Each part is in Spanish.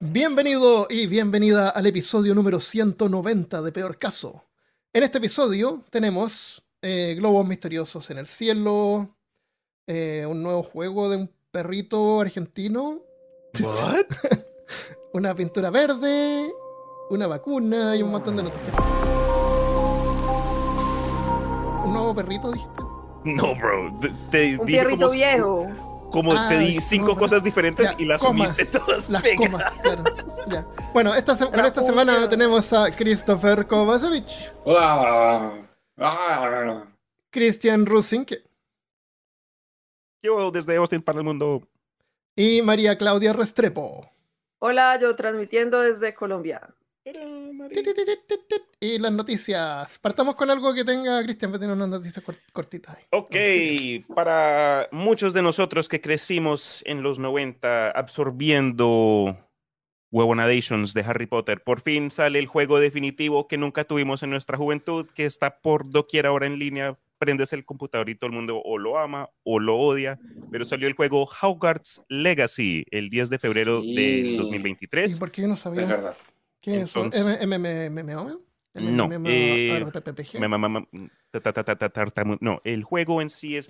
Bienvenido y bienvenida al episodio número 190 de Peor Caso. En este episodio tenemos eh, globos misteriosos en el cielo, eh, un nuevo juego de un perrito argentino, What? una pintura verde, una vacuna y un montón de noticias. ¿Un nuevo perrito, dijiste? No, bro. Te, te Un dije perrito como, viejo. Como Ah, te di no, cinco cosas diferentes Ya, y las comas, uniste todas Las pegadas. comas, claro. ya. Bueno, esta, se- esta semana tenemos a Christopher Kovacevic, Hola. Ah. Christian Rusink Yo desde Austin para el mundo. y María Claudia Restrepo. Hola, yo transmitiendo desde Colombia. Y las noticias. Partamos con algo que tenga Cristian, que tiene unas noticias cort- cortitas. ahí. Ok, para muchos de nosotros que crecimos en los 90 absorbiendo Huevonadations de Harry Potter, por fin sale el juego definitivo que nunca tuvimos en nuestra juventud, que está por doquier ahora en línea. Prendes el computador y todo el mundo o lo ama o lo odia, pero salió el juego Hogwarts Legacy el 10 de febrero Sí. del ¿Y 2023. por qué yo no Es sabía? verdad. ¿Qué es eso? ¿MMO? No, No, el juego en sí es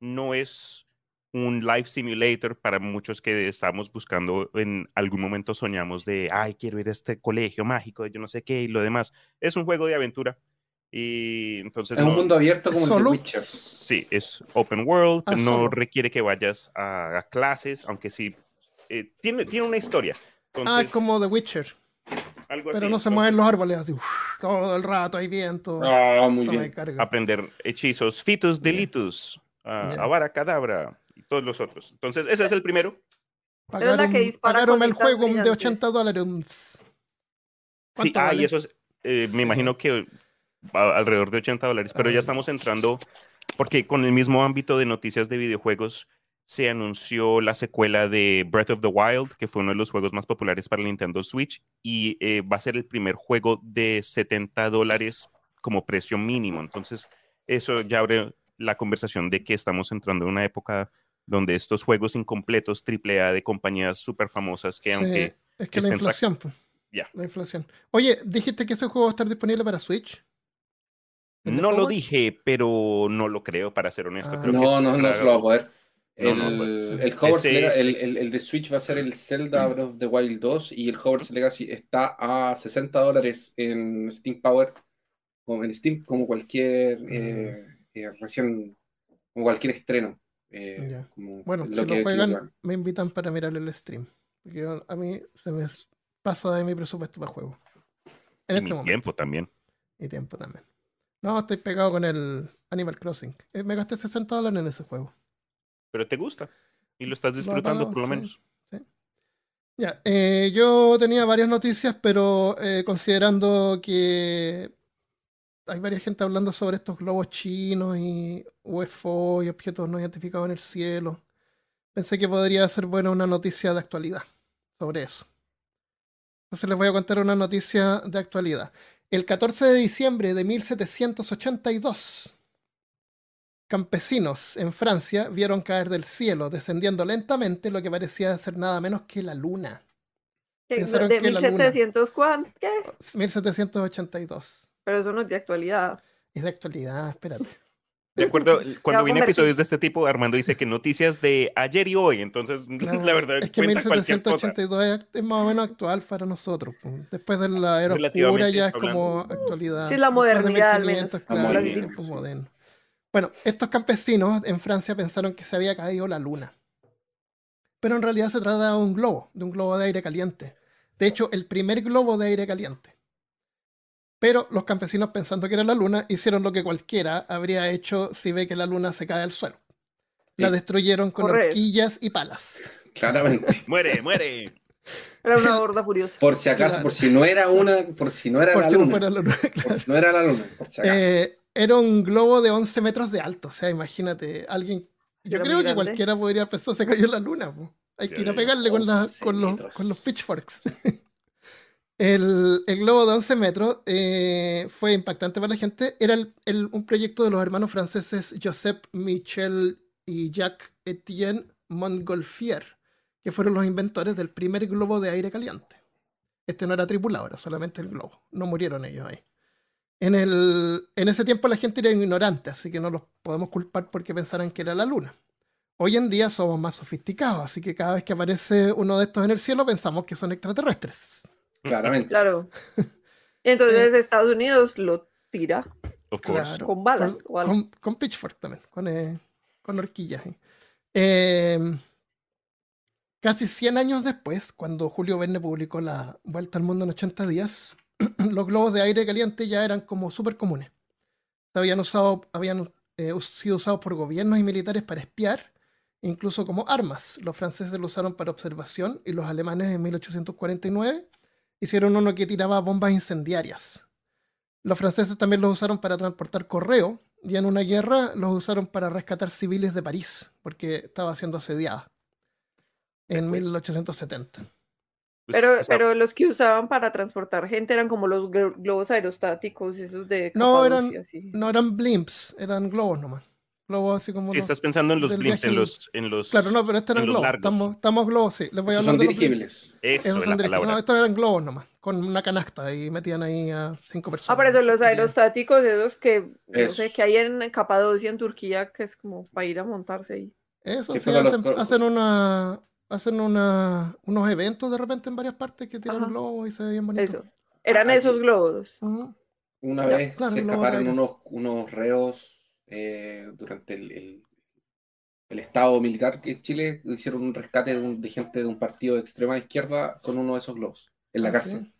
no es un life simulator para muchos que estamos buscando en algún momento soñamos de, ay, quiero ir a este colegio mágico, yo no sé qué y lo demás. Es un juego de aventura y entonces Es un no- mundo abierto como el de Witcher. sí, es open world, Ah, no solo. requiere que vayas a, a clases, aunque sí eh, tiene, tiene una historia. Ah, Entonces, como The Witcher. Algo Pero así. no se mueven los árboles así. uf, todo el rato hay viento. Ah, muy bien. carga. aprender hechizos, fitus delitus, uh, Ya. avara cadabra y todos los otros. Entonces, ese es el primero. Pero es la que Pagaron- pagaron el juego de brillantes. 80 dólares. Sí, ¿Cuánto ah, y vale? eso es, eh, Sí. me imagino que a- alrededor de 80 dólares, pero Ah. ya estamos entrando, porque con el mismo ámbito de noticias de videojuegos, se anunció la secuela de Breath of the Wild, que fue uno de los juegos más populares para Nintendo Switch, y eh, va a ser el primer juego de 70 dólares como precio mínimo. Entonces, eso ya abre la conversación de que estamos entrando en una época donde estos juegos incompletos AAA de compañías súper famosas que Sí, aunque es que la inflación. pues. Ya. La inflación. Oye, dijiste que ese juego va a estar disponible para Switch. ¿El de No lo dije, pero no lo creo, para ser honesto. Ah. Creo que No, no, no una- se lo va a poder. No, El, no, pues, el, Hogwarts Ese- Lega- el, el- el de Switch va a ser el Zelda Breath of the Wild 2 y el Hogwarts Legacy está a 60 dólares en Steam Power, como en Steam, como cualquier eh, eh, recién, como cualquier estreno. eh, como Bueno, lo si que- lo juegan, lo me invitan para mirar el stream. Porque yo- a mí se me pasa de mi presupuesto para juego. En y este mi momento. tiempo también. Y tiempo también. No, estoy pegado con el Animal Crossing. Eh, Me gasté 60 dólares en ese juego. Pero te gusta y lo estás disfrutando por lo sí, menos. sí. Ya, eh, yo tenía varias noticias, pero eh, considerando que hay varias gente hablando sobre estos globos chinos y UFO y objetos no identificados en el cielo, pensé que podría ser buena una noticia de actualidad sobre eso. Entonces les voy a contar una noticia de actualidad. El 14 de diciembre de 1782, campesinos en Francia vieron caer del cielo, descendiendo lentamente, lo que parecía ser nada menos que la luna. Pensaron ¿De que la luna. 1700 cuánto? ¿Qué? 1782. Pero eso no es de actualidad. Es de actualidad, espérate. De acuerdo, cuando viene episodios de este tipo, Armando dice que noticias de ayer y hoy, entonces Claro, la verdad es que cuenta cualquier cosa. 1782 es, es más o menos actual para nosotros. Después de la era oscura ya es hablando. como actualidad. Sí, la Después de modernidad, al 1500, menos, claro, como es moderno. Bueno, estos campesinos en Francia pensaron que se había caído la luna. Pero en realidad se trata de un globo, de un globo de aire caliente. De hecho, el primer globo de aire caliente. Pero los campesinos, pensando que era la luna, hicieron lo que cualquiera habría hecho si ve que la luna se cae al suelo. La Sí. destruyeron con horquillas y palas. Claramente. Muere, muere. Era una horda furiosa. Por si acaso, Claro. por si no era una, por si no era Por la si no luna. fuera la luna, Por si no era la luna, por si acaso. Eh, era un globo de 11 metros de alto. O sea, imagínate, alguien. Yo Era creo que grande. cualquiera podría pensar se cayó en la luna. po. Hay que ir a pegarle con, la- 11 con, los, con los pitchforks. el, el globo de 11 metros eh, fue impactante para la gente. Era el- el- un proyecto de los hermanos franceses Joseph Michel y Jacques Etienne Montgolfier, que fueron los inventores del primer globo de aire caliente. Este no era tripulado, era solamente el globo. No murieron ellos ahí. En, el, en ese tiempo la gente era ignorante, así que no los podemos culpar porque pensaran que era la luna. Hoy en día somos más sofisticados, así que cada vez que aparece uno de estos en el cielo pensamos que son extraterrestres. Claramente. Claro. Entonces Estados Unidos lo tira Of course. Claro. con balas Con, o algo. con- con pitchfork también, con, eh, con horquillas. Eh, casi 100 años después, cuando Julio Verne publicó La Vuelta al Mundo en 80 días, los globos de aire caliente ya eran como súper comunes. Habían, usado, habían eh, sido usados por gobiernos y militares para espiar, incluso como armas. Los franceses lo usaron para observación y los alemanes en 1849 hicieron uno que tiraba bombas incendiarias. Los franceses también los usaron para transportar correo y en una guerra los usaron para rescatar civiles de París, porque estaba siendo asediada en Pues. 1870. Pues, Pero, o sea, pero los que usaban para transportar gente eran como los glo- globos aerostáticos, esos de No, eran- así. No eran blimps, eran globos nomás. Globos así como si los- estás pensando en los blimps, en los, en los. Claro, no, pero estos eran los globos. Estamos, estamos globos, sí. Les voy a hablar son de los dirigibles. Eso Esos es son la dirigibles. palabra. No, estos eran globos nomás, con una canasta y metían ahí a cinco personas. Ah, pero eso, los aerostáticos, esos que, no Eso. sé, que hay en Capadocia, en Turquía, que es como para ir a montarse ahí. Eso sí, los hacen, hacen una hacen una, unos eventos de repente en varias partes que tiran Ajá. globos y se ve bien bonito. Eso. Eran Ah, esos aquí. globos. Una vez claro, se escaparon unos, unos reos eh, durante el, el- el estado militar que en Chile hicieron un rescate de, un- de gente de un partido de extrema izquierda con uno de esos globos en la Ah, cárcel.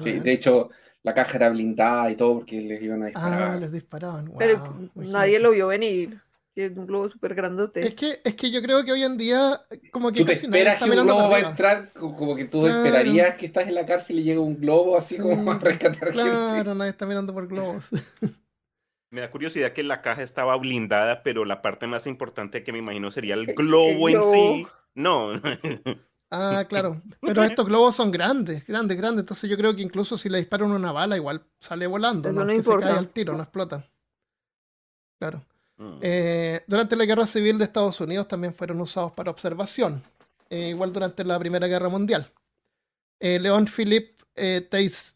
sí. De hecho, la caja era blindada y todo porque les iban a disparar. Ah, les disparaban. Pero nadie lo vio venir. Y es un globo súper grandote. Es que, es que yo creo que hoy en día, como que Tú te casi nadie esperas está que un globo va para a entrar, co- como que tú Claro. esperarías que estás en la cárcel y llega un globo así Sí, como a rescatar gente. Claro, nadie está mirando por globos. Me da curiosidad que la caja estaba blindada, pero la parte más importante que me imagino sería el El- globo en sí. No. Ah, claro. Pero estos globos son grandes, grandes, grandes. Entonces yo creo que incluso si le disparan una bala, igual sale volando, Eso ¿no? no que se importa. cae al tiro, no explota. Claro. Mm. Eh, durante la Guerra Civil de Estados Unidos también fueron usados para observación, eh, igual durante la Primera Guerra Mundial. Eh, León Philippe eh, Teis-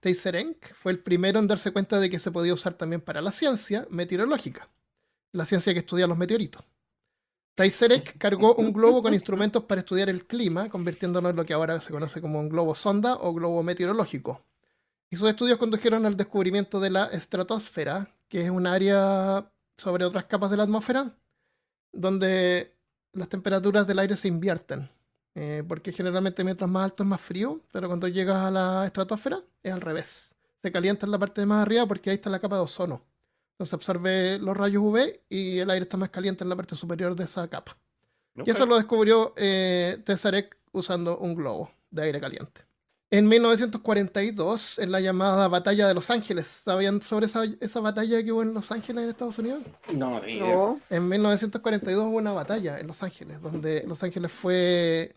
Teyserenk fue el primero en darse cuenta de que se podía usar también para la ciencia meteorológica, la ciencia que estudia los meteoritos. Teyserenk cargó un globo con instrumentos para estudiar el clima, convirtiéndolo en lo que ahora se conoce como un globo sonda o globo meteorológico. Y sus estudios condujeron al descubrimiento de la estratosfera, que es un área sobre otras capas de la atmósfera, donde las temperaturas del aire se invierten. Eh, porque generalmente mientras más alto es más frío, pero cuando llegas a la estratosfera es al revés. Se calienta en la parte de más arriba porque ahí está la capa de ozono. Entonces absorbe los rayos UV y el aire está más caliente en la parte superior de esa capa. Y eso lo descubrió eh, Tesarek usando un globo de aire caliente. En 1942, en la llamada Batalla de Los Ángeles, ¿sabían sobre esa, esa batalla que hubo en Los Ángeles, en Estados Unidos? No. No. En 1942 hubo una batalla en Los Ángeles, donde Los Ángeles fue,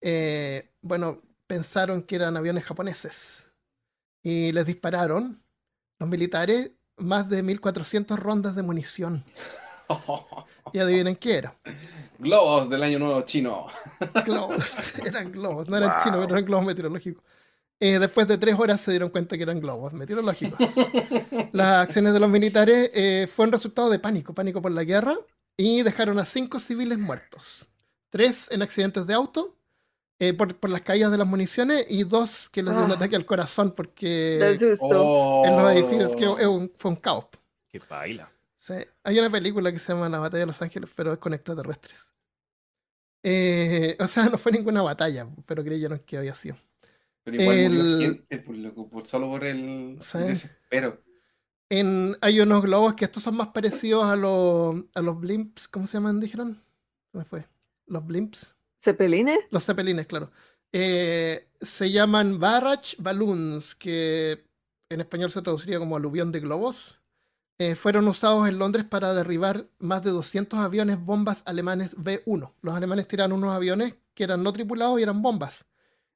eh, bueno, pensaron que eran aviones japoneses y les dispararon los militares más de 1400 rondas de munición. Y adivinen qué era. Globos del año nuevo chino. globos. Eran globos, no eran Wow. chinos, pero eran globos meteorológicos. Eh, después de tres horas se dieron cuenta que eran globos meteorológicos. Las acciones de los militares eh, fueron resultado de pánico, pánico por la guerra, y dejaron a cinco civiles muertos. Tres en accidentes de auto, eh, por, por las caídas de las municiones, y dos que les dio un Ah. ataque al corazón porque Del susto. en los Oh. edificios que es un- fue un caos. Qué baila. Sí, Hay una película que se llama La Batalla de Los Ángeles, pero es con extraterrestres. Eh, o sea, no fue ninguna batalla, pero creyeron que había sido. Pero igual murió El- gente, por loco, por- solo por el, el Sí. desespero. En, hay unos globos que estos son más parecidos a los, a los blimps. ¿Cómo se llaman? Dijeron. ¿Cómo fue? Los blimps. ¿Cepelines? Los cepelines, claro. Eh, se llaman Barrage Balloons, que en español se traduciría como aluvión de globos. Eh, fueron usados en Londres para derribar más de 200 aviones bombas alemanes B-1. Los alemanes tiraron unos aviones que eran no tripulados y eran bombas.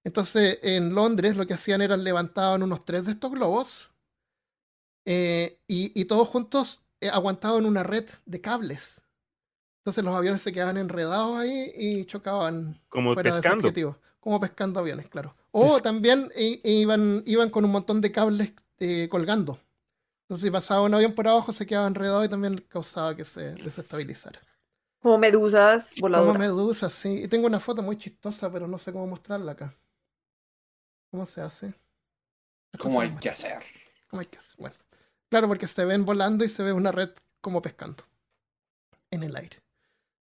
Entonces, en Londres lo que hacían era levantaban unos tres de estos globos eh, y, y todos juntos eh, aguantaban una red de cables. Entonces los aviones se quedaban enredados ahí y chocaban Como fuera de su pescando. Como pescando aviones, claro. O también iban, iban con un montón de cables colgando. Entonces, si pasaba un avión por abajo, se quedaba enredado y también causaba que se desestabilizara. Como medusas Como voladoras. medusas, sí. Y tengo una foto muy chistosa, pero no sé cómo mostrarla acá. ¿Cómo se hace? ¿Cómo hay que hacer? ¿Cómo hay que hacer? Bueno, claro, porque se ven volando y se ve una red como pescando en el aire.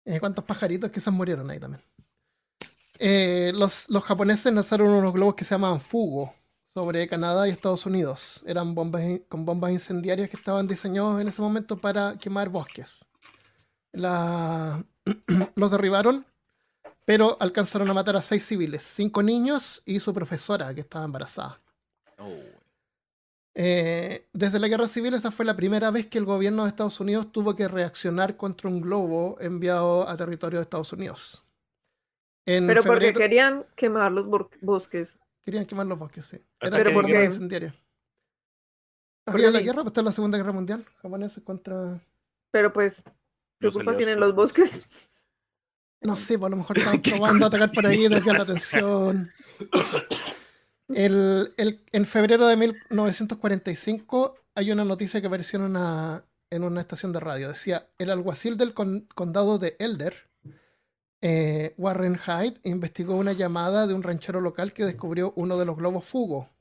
Eh, ¿Cuántos pajaritos quizás murieron ahí también? Eh, los, los japoneses lanzaron unos globos que se llamaban Fugo sobre Canadá y Estados Unidos. Eran bombas con bombas incendiarias que estaban diseñados en ese momento para quemar bosques. La- los derribaron, pero alcanzaron a matar a seis civiles, cinco niños y su profesora que estaba embarazada. Eh, desde la guerra civil, esta fue la primera vez que el gobierno de Estados Unidos tuvo que reaccionar contra un globo enviado a territorio de Estados Unidos. En Pero porque querían quemar los bosques. Querían quemar los bosques, sí. Pero Era ¿por guerra qué? incendiaria. ¿Por Había la guerra, pues está la Segunda Guerra Mundial, japoneses contra... Pero pues, ¿qué culpa tienen los bosques? No sé, pues a lo mejor estaban probando a atacar por ahí, desviar la atención. El, el- en febrero de 1945 hay una noticia que apareció en una, en una estación de radio. Decía, el alguacil del con- condado de Elder, eh, Warren Hyde, investigó una llamada de un ranchero local que descubrió uno de los globos fugo,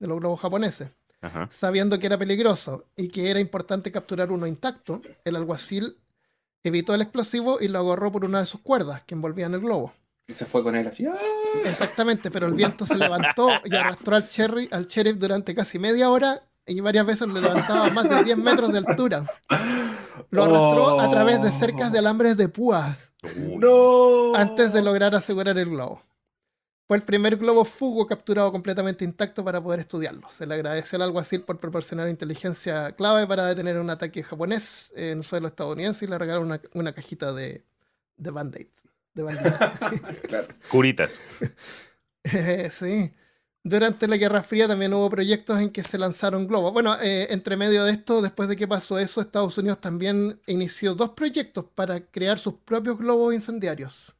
de los globos japoneses. Ajá. Sabiendo que era peligroso y que era importante capturar uno intacto, el alguacil evitó el explosivo y lo agarró por una de sus cuerdas que envolvían el globo. Y se fue con él así. ¡ah! Exactamente, pero el viento se levantó y arrastró al, cherry, al sheriff durante casi media hora y varias veces lo levantaba a más de 10 metros de altura. Lo arrastró a través de cercas de alambres de púas ¡No! antes de lograr asegurar el globo. Fue el primer globo fugo capturado completamente intacto para poder estudiarlo. Se le agradeció al alguacil por proporcionar inteligencia clave para detener un ataque japonés en suelo estadounidense y le regalaron una, una cajita de, de band-aid. De Band-Aid. Claro. Curitas. Eh, sí. Durante la Guerra Fría también hubo proyectos en que se lanzaron globos. Bueno, eh, entre medio de esto, después de que pasó eso, Estados Unidos también inició dos proyectos para crear sus propios globos incendiarios.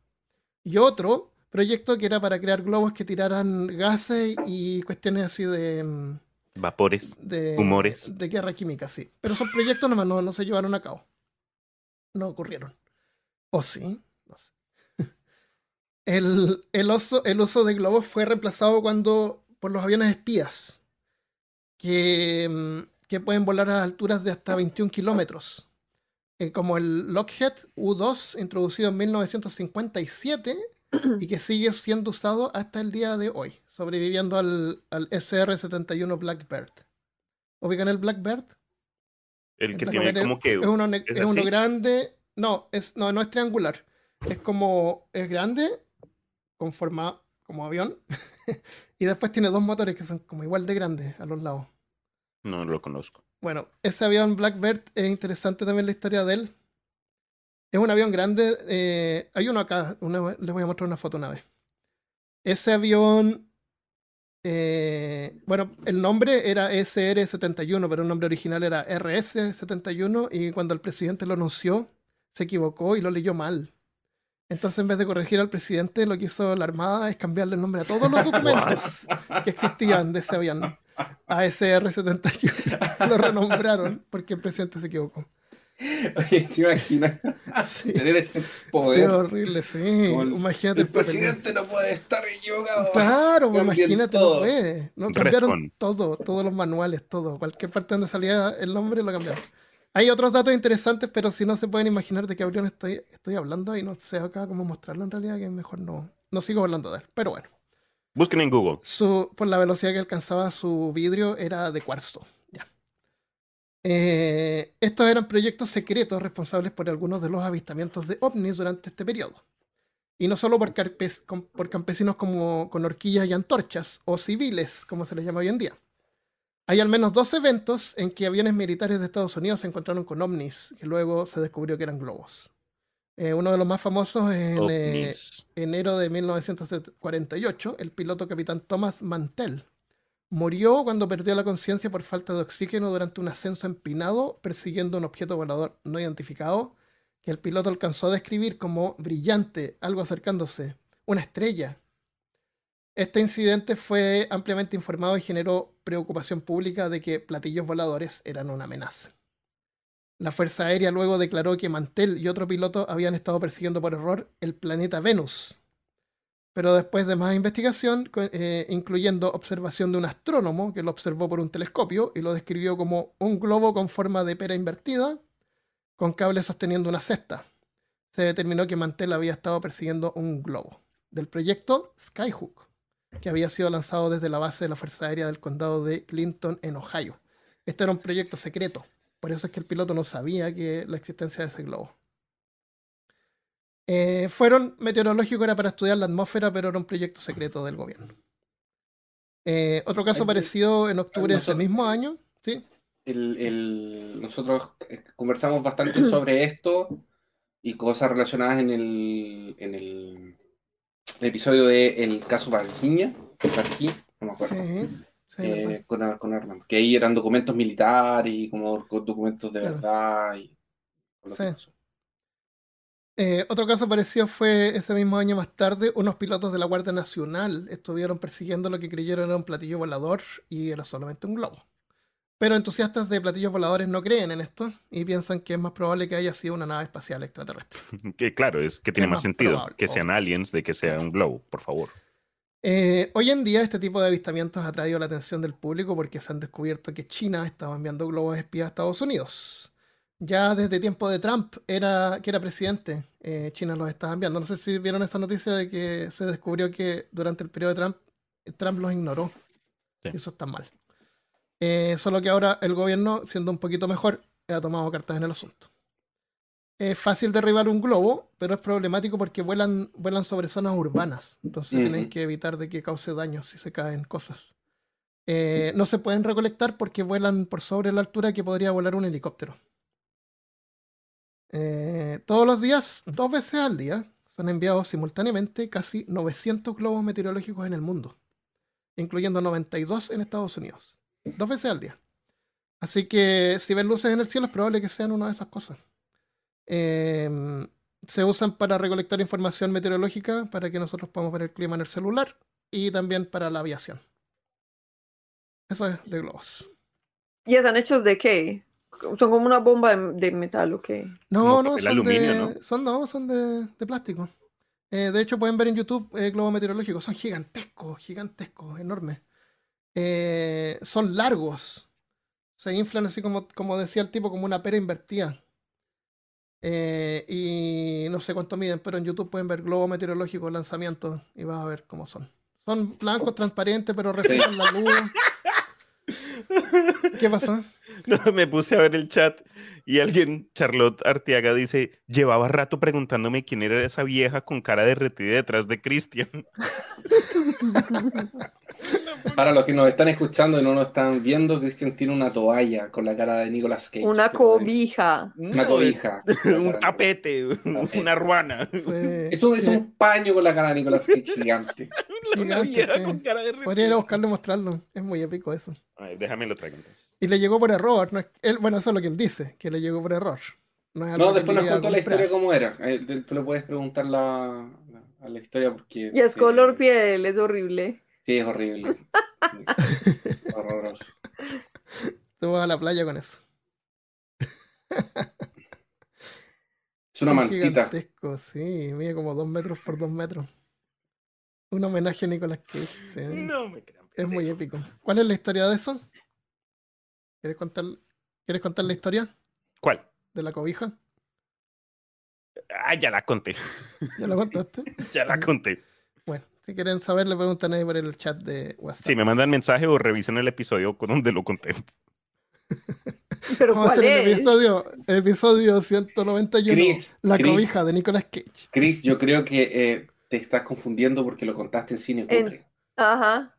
Y otro proyecto que era para crear globos que tiraran gases y cuestiones así de, mm, Vapores. de, Humores. de guerra química, sí. Pero son proyectos nomás, no, no se llevaron a cabo. No ocurrieron. ¿O sí? El, el, oso- el uso de globos fue reemplazado cuando por los aviones espías, que, mm, que pueden volar a alturas de hasta 21 kilómetros. Eh, como el Lockheed U-2, introducido en 1957 y que sigue siendo usado hasta el día de hoy, sobreviviendo al, al SR-71 Blackbird. ¿Ubican el Blackbird? El que El tiene Blackbird como que. es uno, ¿es es uno grande. No, es, no, no es triangular. Es como. Es grande, con forma como avión. y después tiene dos motores que son como igual de grandes a los lados. No, no lo conozco. Bueno, ese avión Blackbird es interesante también la historia de él. Es un avión grande. eh, hay uno acá, una- les voy a mostrar una foto una vez. Ese avión, eh, bueno, el nombre era SR-71, pero el nombre original era RS-71 y cuando el presidente lo anunció, se equivocó y lo leyó mal. Entonces, en vez de corregir al presidente, lo que hizo la Armada es cambiarle el nombre a todos los documentos que existían de ese avión. A SR-71. Lo renombraron porque el presidente se equivocó. Oye, ¿te imaginas Sí. tener ese Qué poder? horrible, sí. Como Imagínate El papel. presidente no puede estar equivocado. Claro, pues imagínate, no todo. puede. No, cambiaron todo, todos los manuales, todo. Cualquier parte donde salía el nombre lo cambiaron. Hay otros datos interesantes, pero si no se pueden imaginar de qué avión estoy, estoy hablando y no sé acá cómo mostrarlo en realidad, que mejor no, no sigo hablando de él. Pero bueno, Busquen en Google. su, por la velocidad que alcanzaba su vidrio era de cuarzo. Ya. Eh, estos eran proyectos secretos responsables por algunos de los avistamientos de ovnis durante este periodo. Y no solo por, carpes- por campesinos como, con horquillas y antorchas, o civiles, como se les llama hoy en día. Hay al menos dos eventos en que aviones militares de Estados Unidos se encontraron con ovnis, que luego se descubrió que eran globos. Eh, uno de los más famosos es en eh, enero de 1948, el piloto capitán Thomas Mantell murió cuando perdió la conciencia por falta de oxígeno durante un ascenso empinado persiguiendo un objeto volador no identificado que el piloto alcanzó a describir como brillante, algo acercándose, una estrella. Este incidente fue ampliamente informado y generó preocupación pública de que platillos voladores eran una amenaza. La Fuerza Aérea luego declaró que Mantell y otro piloto habían estado persiguiendo por error el planeta Venus. Pero después de más investigación, eh, incluyendo observación de un astrónomo que lo observó por un telescopio y lo describió como un globo con forma de pera invertida, con cable sosteniendo una cesta, se determinó que Mantell había estado persiguiendo un globo del proyecto Skyhook, que había sido lanzado desde la base de la Fuerza Aérea del condado de Clinton en Ohio. Este era un proyecto secreto, por eso es que el piloto no sabía que la existencia de ese globo. Eh, fueron meteorológico, era para estudiar la atmósfera, pero era un proyecto secreto del gobierno. Eh, otro caso parecido en octubre de ese mismo año, ¿sí? El, el- nosotros eh, conversamos bastante sobre esto y cosas relacionadas en el, en el, episodio de El caso Varginha, no me acuerdo, Sí, sí, eh, con, con Armand, que ahí eran documentos militares y como co- documentos de Claro. verdad. Y, Sí. Eh, otro caso parecido fue ese mismo año más tarde, unos pilotos de la Guardia Nacional estuvieron persiguiendo lo que creyeron era un platillo volador y era solamente un globo. Pero entusiastas de platillos voladores no creen en esto y piensan que es más probable que haya sido una nave espacial extraterrestre. Que claro, es que tiene Es más más sentido probable, que sean aliens de que sea un globo, por favor. Eh, hoy en día este tipo de avistamientos ha traído la atención del público porque se han descubierto que China estaba enviando globos espías a Estados Unidos. Ya desde tiempo de Trump, era, que era presidente, eh, China los estaba enviando. No sé si vieron esa noticia de que se descubrió que durante el periodo de Trump, Trump los ignoró. Sí. Y eso está mal. Eh, solo que ahora el gobierno, siendo un poquito mejor, ha tomado cartas en el asunto. Es fácil derribar un globo, pero es problemático porque vuelan, vuelan sobre zonas urbanas. Entonces tienen que evitar de que cause daño si se caen cosas. Eh, no se pueden recolectar porque vuelan por sobre la altura que podría volar un helicóptero. Eh, todos los días, dos veces al día, son enviados simultáneamente casi 900 globos meteorológicos en el mundo, incluyendo 92 en Estados Unidos. Dos veces al día. Así que si ven luces en el cielo es probable que sean una de esas cosas. Em, se usan para recolectar información meteorológica para que nosotros podamos ver el clima en el celular y también para la aviación. Eso es de globos. ¿Y están hechos de qué? Son como una bomba de, de metal, ¿o qué? No, no, son aluminio, de, ¿no? son, no, son de, de plástico. Eh, de hecho, pueden ver en YouTube eh, globos meteorológicos. Son gigantescos, gigantescos, enormes. Eh, son largos. Se inflan así como, como decía el tipo, como una pera invertida. Eh, y no sé cuánto miden, pero en YouTube pueden ver globos meteorológicos, lanzamientos, y vas a ver cómo son. Son blancos, transparentes, pero reflejan la luz. ¿Qué pasó? No, me puse a ver el chat y alguien, Charlotte Arteaga, dice, llevaba rato preguntándome quién era esa vieja con cara derretida detrás de Christian. Para los que nos están escuchando y no nos están viendo, Cristian tiene una toalla con la cara de Nicolas Cage. Una cobija. Una cobija. un de- tapete, una ruana. Sí, Es un, es sí, un paño con la cara de Nicolas Cage gigante. Una gigante, vieja sí. con cara Podría ir a buscarlo y mostrarlo. Es muy épico eso. A ver, déjame lo traigo entonces. Y le llegó por error. no es- él, bueno, eso es lo que él dice, que le llegó por error. No, es después nos contó la historia cómo era. Eh, Tú le puedes preguntar la, la- a la historia porque... Y es sí, color piel, es horrible. Sí, es horrible. Sí, horroroso. Te vas a la playa con eso. Es una Es mantita. Gigantesco, sí. Mide como dos metros por dos metros. Un homenaje a Nicolas Cage. sí. No me crean. Es muy épico. ¿Cuál es la historia de eso? ¿Quieres contar, ¿Quieres contar la historia ¿Cuál? de la cobija? Ah, ya la conté. ¿Ya la contaste? Ya la conté. Bueno, si quieren saber, le preguntan ahí por el chat de WhatsApp. Si me mandan mensaje o revisen el episodio con donde lo conté. Pero Vamos a ¿cuál hacer el es? episodio, episodio 191. Chris, la Chris. cobija de Nicolas Cage. Chris, yo creo que eh, te estás confundiendo porque lo contaste en cine En-. Ajá.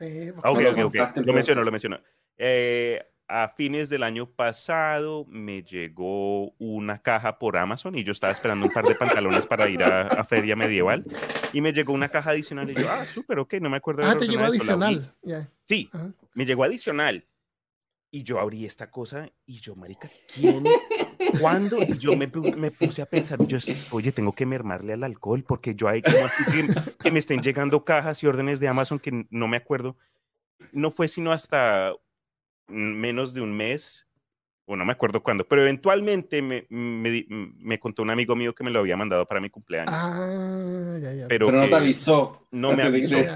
Sí, pues, Ah, ok, No lo ok, ok. contaste en Lo menciono, lo menciono. Eh, a fines del año pasado me llegó una caja por Amazon y yo estaba esperando un par de pantalones para ir a, a Feria Medieval y me llegó una caja adicional y yo, ah, súper, ok, no me acuerdo. Ah, te llegó adicional. Sí, me llegó adicional. Y yo abrí esta cosa y yo, marica, ¿quién? ¿Cuándo? Y yo me, me puse a pensar, yo, oye, tengo que mermarle al alcohol porque yo hay que, que me estén llegando cajas y órdenes de Amazon que no me acuerdo. No fue sino hasta menos de un mes, o no me acuerdo cuándo, pero eventualmente me, me, me contó un amigo mío que me lo había mandado para mi cumpleaños. Ah, ya, ya. pero Pero no te avisó. no me de que avisó.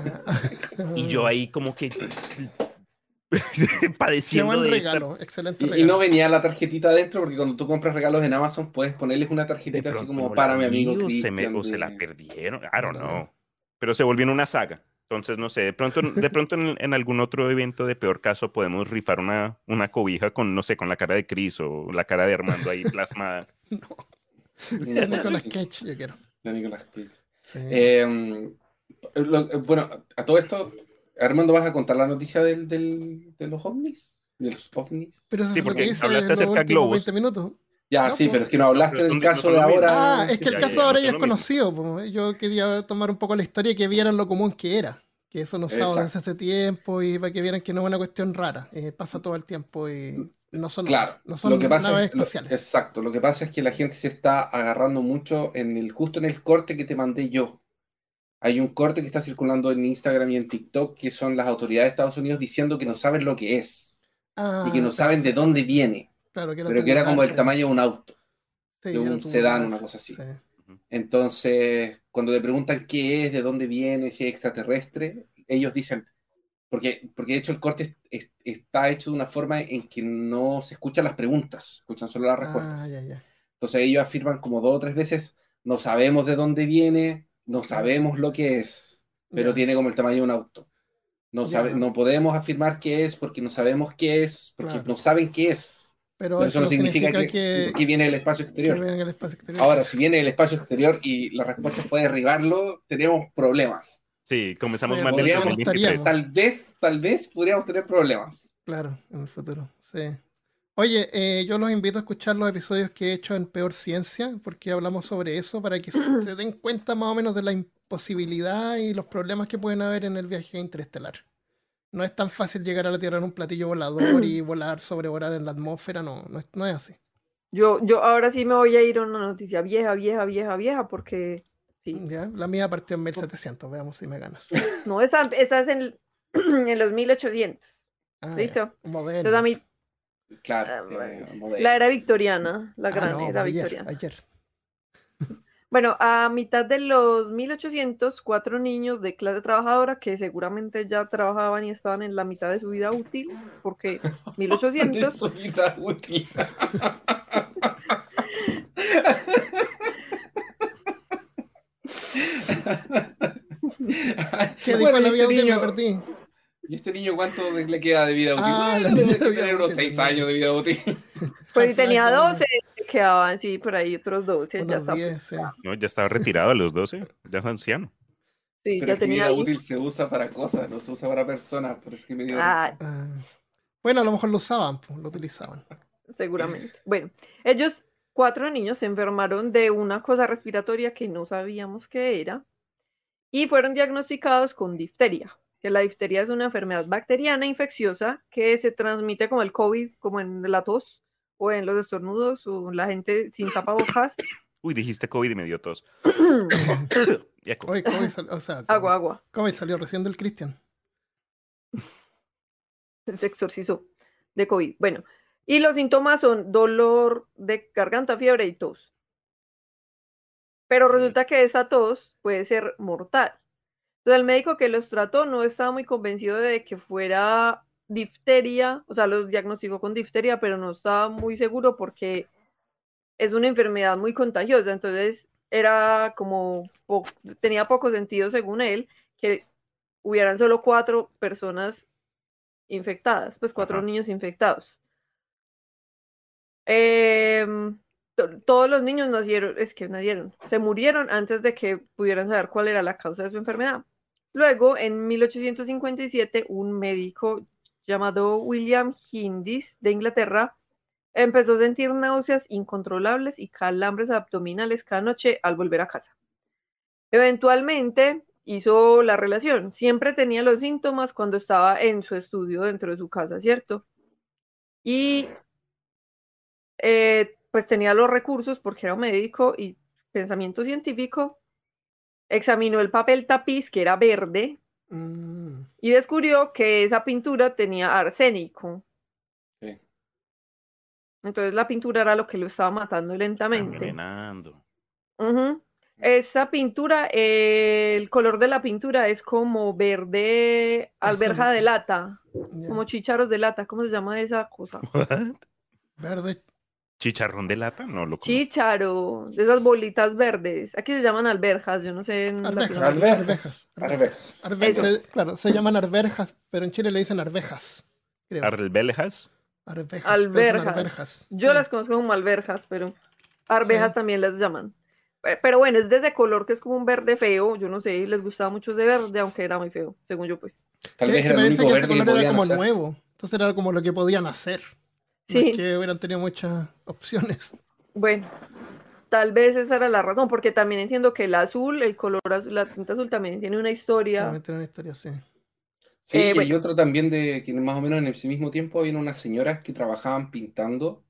Y yo ahí como que Qué padeciendo buen de esta regalo, excelente Y, y regalo. no venía la tarjetita adentro porque cuando tú compras regalos en Amazon puedes ponerles una tarjetita así pronto como no para mi amigo vi, o se, me- o se la perdieron, I don't No. know. Pero se volvió en una saga. Entonces, no sé, de pronto, de pronto en, en algún otro evento de peor caso podemos rifar una, una cobija con, no sé, con la cara de Chris o la cara de Armando ahí plasmada. De Nicolas Cage, yo quiero. de Nicolas Cage. Sí. Eh, lo- eh, bueno, a todo esto, Armando, ¿vas a contar la noticia del, del- de los ovnis? ¿De los ovnis? pero eso sí, es lo porque hablaste acerca de globos. 20 minutos. Ya, No, sí, pues. pero es que no hablaste del de- caso de ahora. Ah, es que el caso ya, ahora ya es conocido. Yo quería tomar un poco la historia y que vieran lo común que era. Que eso no usamos desde hace tiempo y para que vieran que no es una cuestión rara. eh, pasa todo el tiempo y no son, Claro, no son lo que pasa naves es, lo- exacto, lo que pasa es que la gente se está agarrando mucho en el, justo en el corte que te mandé yo. Hay un corte que está circulando en Instagram y en TikTok que son las autoridades de Estados Unidos diciendo que no saben lo que es Ah, y que no saben de dónde viene, claro, que era pero que era como el tamaño de un auto, sí, de un sedán, una cosa así. sí. Entonces, cuando te preguntan qué es, de dónde viene, si es extraterrestre, ellos dicen, porque, porque de hecho el corte es- es- está hecho de una forma en que no se escuchan las preguntas, escuchan solo las respuestas. Ah, ya, ya. Entonces ellos afirman como dos o tres veces, no sabemos de dónde viene, no sabemos lo que es, pero Ya. tiene como el tamaño de un auto. No, sabe, no podemos afirmar qué es porque no sabemos qué es, porque Claro. no saben qué es. Pero, eso no significa, que, que, que viene del espacio que exterior. vean el espacio exterior. Ahora, si viene del espacio exterior y la respuesta fue derribarlo, tenemos problemas. Sí, comenzamos Sí, mal del podríamos- 2023. estaríamos. Tal vez, tal vez podríamos tener problemas. Claro, en el futuro, sí. Oye, eh, yo los invito a escuchar los episodios que he hecho en Peor Ciencia, porque hablamos sobre eso, para que se, se den cuenta más o menos de la imposibilidad y los problemas que pueden haber en el viaje interestelar. No es tan fácil llegar a la Tierra en un platillo volador y volar, sobrevolar en la atmósfera, no, no es, no es así. Yo, yo ahora sí me voy a ir a una noticia vieja, vieja, vieja, vieja, porque sí. ¿ya? La mía partió en 1700, veamos si me ganas. No, esa, esa es en, en los 1800. Ah, ¿Listo? moderno. Entonces a mí, Claro. Ah, bueno. la era victoriana, la Ah, gran no, era ayer, victoriana. ayer. Bueno, a mitad de los 1800, cuatro niños de clase trabajadora que seguramente ya trabajaban y estaban en la mitad de su vida útil, porque 1800 De su vida útil. ¿Qué dijo Bueno, vida este útil? Me niño- perdí. ¿Y este niño cuánto le queda de vida útil? Ah, Bueno, vida debe tener unos útil, 6 ya. años de vida útil. Pues tenía ya, 12, le quedaban, sí, por ahí otros 12, ya. 10, sí. No, ya estaba retirado a los 12, ya es anciano. Sí, Pero ya tenía útil se usa para cosas, no se usa para personas. Por eso es que me dio Ah. Ah, bueno, a lo mejor lo usaban, pues, lo utilizaban. seguramente. Bueno, ellos, cuatro niños, se enfermaron de una cosa respiratoria que no sabíamos qué era y fueron diagnosticados con difteria. Que la difteria es una enfermedad bacteriana infecciosa que se transmite como el COVID, como en la tos o en los estornudos o la gente sin tapabocas. Uy, dijiste COVID y me dio tos. Ya, co- Oye, COVID sal- o sea, agua, agua. COVID salió recién del Cristian. se exorcizó de COVID. Bueno, y los síntomas son dolor de garganta, fiebre y tos. Pero resulta que esa tos puede ser mortal. Entonces el médico que los trató no estaba muy convencido de que fuera difteria, o sea, los diagnosticó con difteria, pero no estaba muy seguro porque es una enfermedad muy contagiosa. Entonces era como, po- tenía poco sentido según él que hubieran solo cuatro personas infectadas, pues cuatro Ajá. niños infectados. Em, to- todos los niños nacieron, es que nacieron, se murieron antes de que pudieran saber cuál era la causa de su enfermedad. Luego, en 1857, un médico llamado William Hindis de Inglaterra empezó a sentir náuseas incontrolables y calambres abdominales cada noche al volver a casa. Eventualmente hizo la relación. Siempre tenía los síntomas cuando estaba en su estudio dentro de su casa, ¿cierto? Y eh, pues tenía los recursos porque era médico y pensamiento científico. Examinó el papel tapiz que era verde Mm, y descubrió que esa pintura tenía arsénico. Sí. Entonces la pintura era lo que lo estaba matando lentamente. Envenenando. Ujú. Esa pintura, eh, el color de la pintura es como verde alberja de lata, como chícharos de lata. ¿Cómo se llama esa cosa? What? Verde. ¿Chicharrón de lata? No lo conozco. Chícharo, de esas bolitas verdes. Aquí se llaman alberjas, yo no sé en Arvejas. Latinoamérica. Arvejas. Arvejas. Se- claro, se llaman arvejas, pero en Chile le dicen arvejas. creo. ¿Arbelejas? Arvejas. Alberjas. Yo Sí. las conozco como alberjas, pero arvejas Sí. también las llaman. Pe- Pero bueno, es de ese color que es como un verde feo. Yo no sé, les gustaba mucho ese verde, aunque era muy feo, según yo, pues. Tal Es vez que era el único que ese verde que era como hacer. nuevo. Entonces era como lo que podían hacer. No Sí. es que hubieran tenido muchas opciones. Bueno, tal vez esa era la razón, porque también entiendo que el azul, el color azul, la tinta azul también tiene una historia. También tiene una historia así. Sí, Eh, y hay bueno. otro también de que más o menos en ese mismo tiempo había unas señoras que trabajaban pintando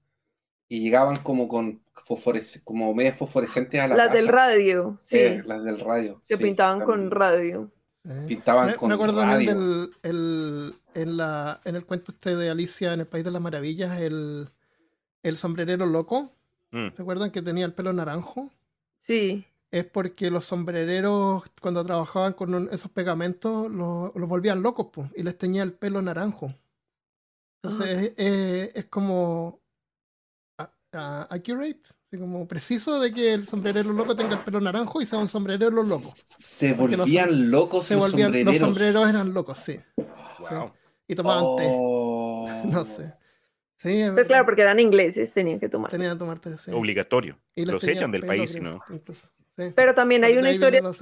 y llegaban como con fosforesc- como medias fosforescentes a la Las del radio, sí, Eh, las del radio. sí, pintaban con radio. Sí. Pintaban me, me con acuerdo también radio. del el, en, la, en el cuento este de Alicia en el País de las Maravillas, el, el sombrerero loco. Mm. ¿Se acuerdan que tenía el pelo naranjo? Sí, Es porque los sombrereros, cuando trabajaban con un- esos pegamentos, lo- los volvían locos po, y les teñía el pelo naranjo. Entonces es, es- es como a- a- accurate, así como preciso de que el sombrerero loco tenga el pelo naranjo y sea un sombrerero loco. Se Porque los volvían locos Se los volvían, los sombrereros. sombreros eran locos, sí. Wow. Y tomaban té. No sé. Sí, es pues claro, porque eran ingleses, tenían que tomar. Tenían que tomar té, sí. Obligatorio. Y Los echan del país, no. incluso. Sí. Pero también hay una historia los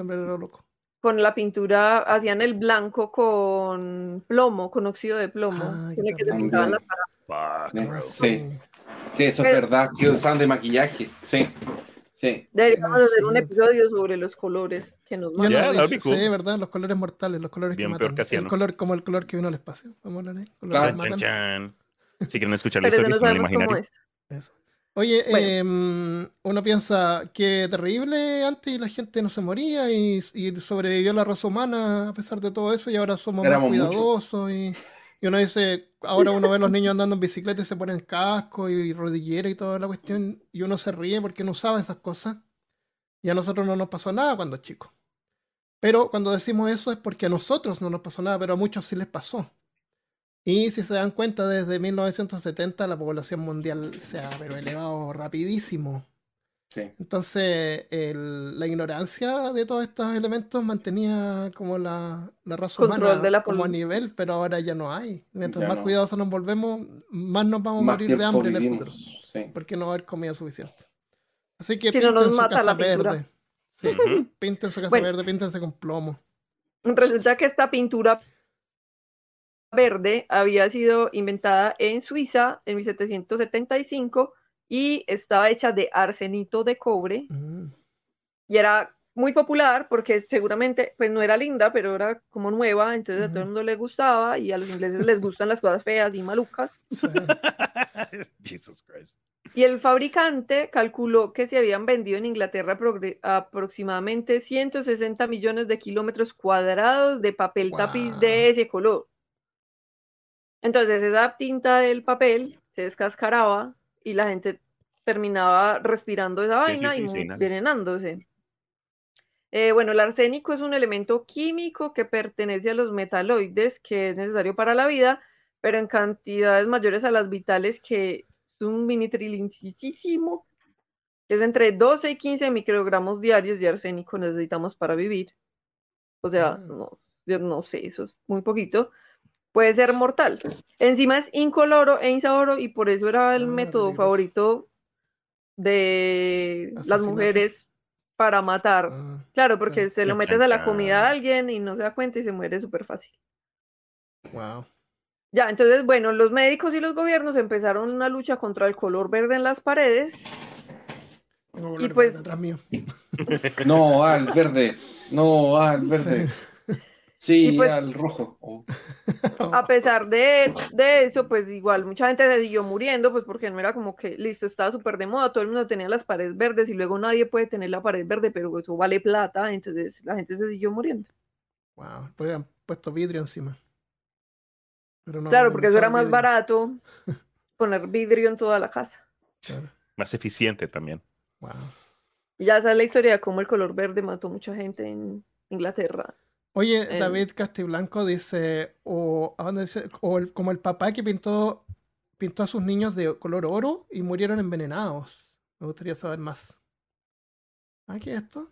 con la pintura, hacían el blanco con plomo, con óxido de plomo, Ah, que se también. pintaban la cara. Fuck, Sí. Sí. Eso es verdad, que usaban de maquillaje. Sí, sí. Deberíamos hacer un episodio sobre los colores que nos mandan. Yeah, no cool. Sí, ¿verdad? Los colores mortales, los colores Bien que peor matan. que El color como el color que vino al espacio. Vamos a hablar Claro. chan, chan. Si quieren escuchar la historia, no imaginario. es. Eso. Oye, Bueno. em, uno piensa que terrible antes y la gente no se moría y, y sobrevivió la raza humana a pesar de todo eso y ahora somos Éramos más cuidadosos y, y uno dice, ahora uno ve a los niños andando en bicicleta y se ponen casco y rodillera y toda la cuestión y uno se ríe porque no usaba esas cosas y a nosotros no nos pasó nada cuando chicos. Pero cuando decimos eso es porque a nosotros no nos pasó nada, pero a muchos sí les pasó. Y si se dan cuenta, desde 1970 la población mundial se ha pero elevado rapidísimo. Sí. Entonces, el- la ignorancia de todos estos elementos mantenía como la, la raza Control humana de la como a nivel, pero ahora ya no hay. Mientras Ya más no. cuidadosos nos volvemos, más nos vamos a morir de hambre en el vivimos. futuro, Sí. porque no va a haber comida suficiente. Así que Si no pinten su mata casa la pintura. verde. Sí, Ujú. pinten su casa Bueno. verde, píntense con plomo. Resulta que esta pintura verde había sido inventada en Suiza en 1775 y estaba hecha de arsenito de cobre Mm. y era muy popular porque seguramente pues no era linda, pero era como nueva, entonces a todo el mundo le gustaba y a los ingleses les gustan las cosas feas y malucas. Sí. Jesus Christ. Y el fabricante calculó que se habían vendido en Inglaterra aproximadamente 160 millones de kilómetros cuadrados de papel tapiz de ese color. Entonces esa tinta del papel se descascaraba y la gente terminaba respirando esa sí, vaina sí, y envenenándose. Eh, bueno, el arsénico es un elemento químico que pertenece a los metaloides que es necesario para la vida, pero en cantidades mayores a las vitales que es un minitrilincísimo, que es entre 12 y 15 microgramos diarios de arsénico necesitamos para vivir. O sea, Ah. no, no sé, eso es muy poquito. Puede ser mortal. Encima es incoloro e insaboro y por eso era el Ah, método favorito de las mujeres para matar. Ah, Claro, porque se lo metes a la comida a alguien y no se da cuenta y se muere súper fácil. wow. Ya, entonces, bueno, los médicos y los gobiernos empezaron una lucha contra el color verde en las paredes. Tengo Y pues- mío. No, al verde. No, al verde. Sí, Y pues- al rojo. Oh. A pesar de, de eso, pues igual mucha gente se siguió muriendo, pues porque no era como que, listo, estaba súper de moda, todo el mundo tenía las paredes verdes y luego nadie puede tener la pared verde, pero eso vale plata, entonces la gente se siguió muriendo. Wow. Pues han puesto vidrio encima. Pero no claro, porque eso era más vidrio. barato poner vidrio en toda la casa. Claro. Más eficiente también. Wow. Y ya esa es la historia de cómo el color verde mató mucha gente en Inglaterra. Oye. David Castiblanco dice, o, ¿a dónde dice? O el- como el papá que pintó, pintó a sus niños de color oro y murieron envenenados. Me gustaría saber más. ¿Ah, qué es esto?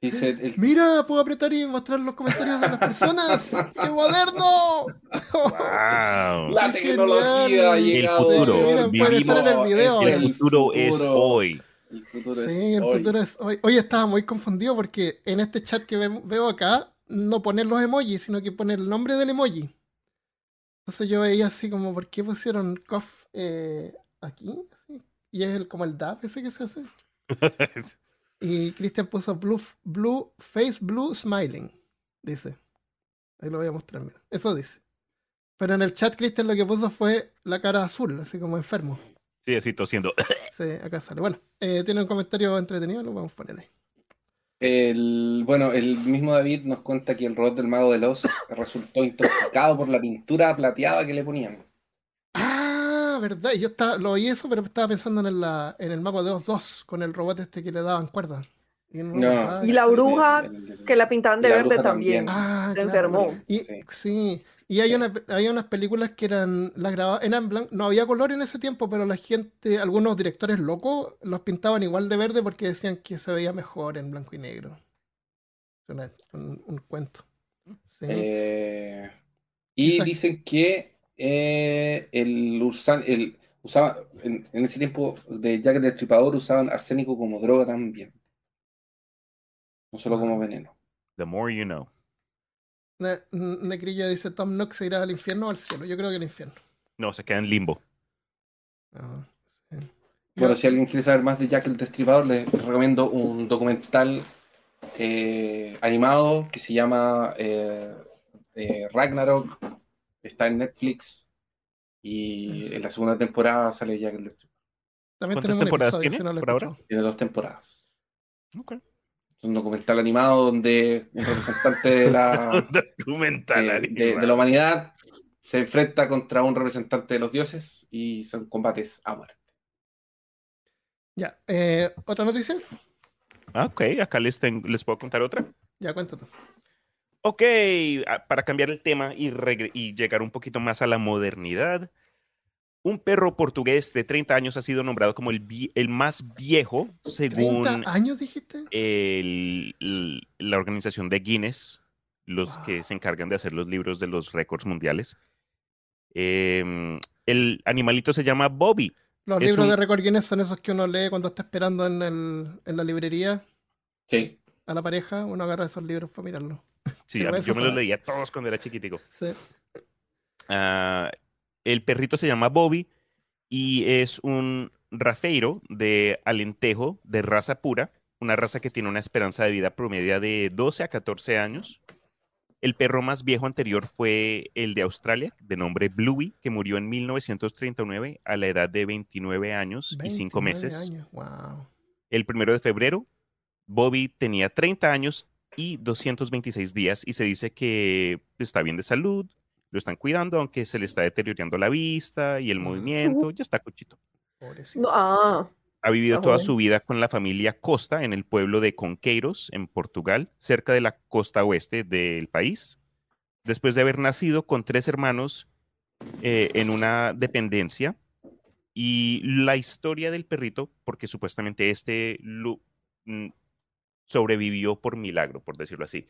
Dice el, Mira, puedo apretar y mostrar los comentarios de las personas. ¡Qué moderno! ¡Wow! la qué tecnología ha genial. llegado. El futuro. En el video. El futuro es hoy. El futuro es Sí, el hoy. futuro es hoy. Oye, estaba muy confundido porque en este chat que ve- veo acá, no ponen los emojis, sino que pone el nombre del emoji. Entonces yo veía así como, ¿por qué pusieron cough eh, aquí? Así. Y es el, como el DAP ese que se hace. Y Cristian puso blue, blue, face blue smiling. Dice. Ahí lo voy a mostrar, mira. Eso dice. Pero en el chat Cristian lo que puso fue la cara azul, así como enfermo. Sí, así tosiendo. Sí, acá sale. Bueno, eh, tiene un comentario entretenido, lo vamos a poner ahí. El, bueno, el mismo David nos cuenta que el robot del mago de Oz resultó intoxicado por la pintura plateada que le ponían. Ah, verdad. y Yo estaba, lo oí eso, pero estaba pensando en el, la- en el Mago de Oz 2, con el robot este que le daban cuerdas. Y, no, No. Y la bruja El- el- que la pintaban de verde también. también. Ah, se claro. enfermó. Y, Sí. sí. Y hay, Sí. una, hay unas películas que eran, las grababan, eran blan- no había color en ese tiempo, pero la gente, algunos directores locos, los pintaban igual de verde porque decían que se veía mejor en blanco y negro. Una- un, un cuento. Sí. Eh, y Exacto. dicen que eh, el, usan, el usaba en, en ese tiempo de Jack el Destripador usaban arsénico como droga también. No solo como veneno. The more you know. Ne- Necrillo dice, Tom Nook se irá al infierno o al cielo. Yo creo que al infierno. No, se queda en limbo. Ah, sí. Bueno, Yo- si alguien quiere saber más de Jack el Destripador, les recomiendo un documental eh, animado que se llama eh, eh, Ragnarok. Está en Netflix. Y en la segunda temporada sale Jack el Destripador. También ¿Cuántas temporadas tiene si no por ahora? Tiene dos temporadas. Ok. Un documental animado donde un representante de la, Documental. de, de- de la humanidad se enfrenta contra un representante de los dioses y son combates a muerte. Ya, eh, ¿otra noticia? Ah, Ok, acá les, tengo- les puedo contar otra. Ya, cuéntate. Ok, ah, para cambiar el tema y, regre- y llegar un poquito más a la modernidad, un perro portugués de 30 años ha sido nombrado como el, el más viejo según ¿30 años dijiste? el- l- la organización de Guinness, los que Wow. se encargan de hacer los libros de los récords mundiales. Em, el animalito se llama Bobby. Los es libros un- de récord Guinness son esos que uno lee cuando está esperando en, el, en la librería Sí. a la pareja. Uno agarra esos libros para mirarlos. Sí, mí- yo me los leía todos cuando era chiquitico. Sí. Ah, el perrito se llama Bobby y es un rafeiro de Alentejo de raza pura, una raza que tiene una esperanza de vida promedia de 12 a 14 años. El perro más viejo anterior fue el de Australia, de nombre Bluey, que murió en 1939 a la edad de 29 años y 5 29 meses. años. Wow. El primero de febrero, Bobby tenía 30 años y 226 días y se dice que está bien de salud, lo están cuidando, aunque se le está deteriorando la vista y el Ujú. movimiento, ya está cuchito. Pobrecito. No, ah, Ha vivido toda joven. su vida con la familia Costa en el pueblo de Conqueiros, en Portugal, cerca de la costa oeste del país. Después de haber nacido con tres hermanos eh, en una dependencia. Y la historia del perrito, porque supuestamente este lo- mm, sobrevivió por milagro, por decirlo así.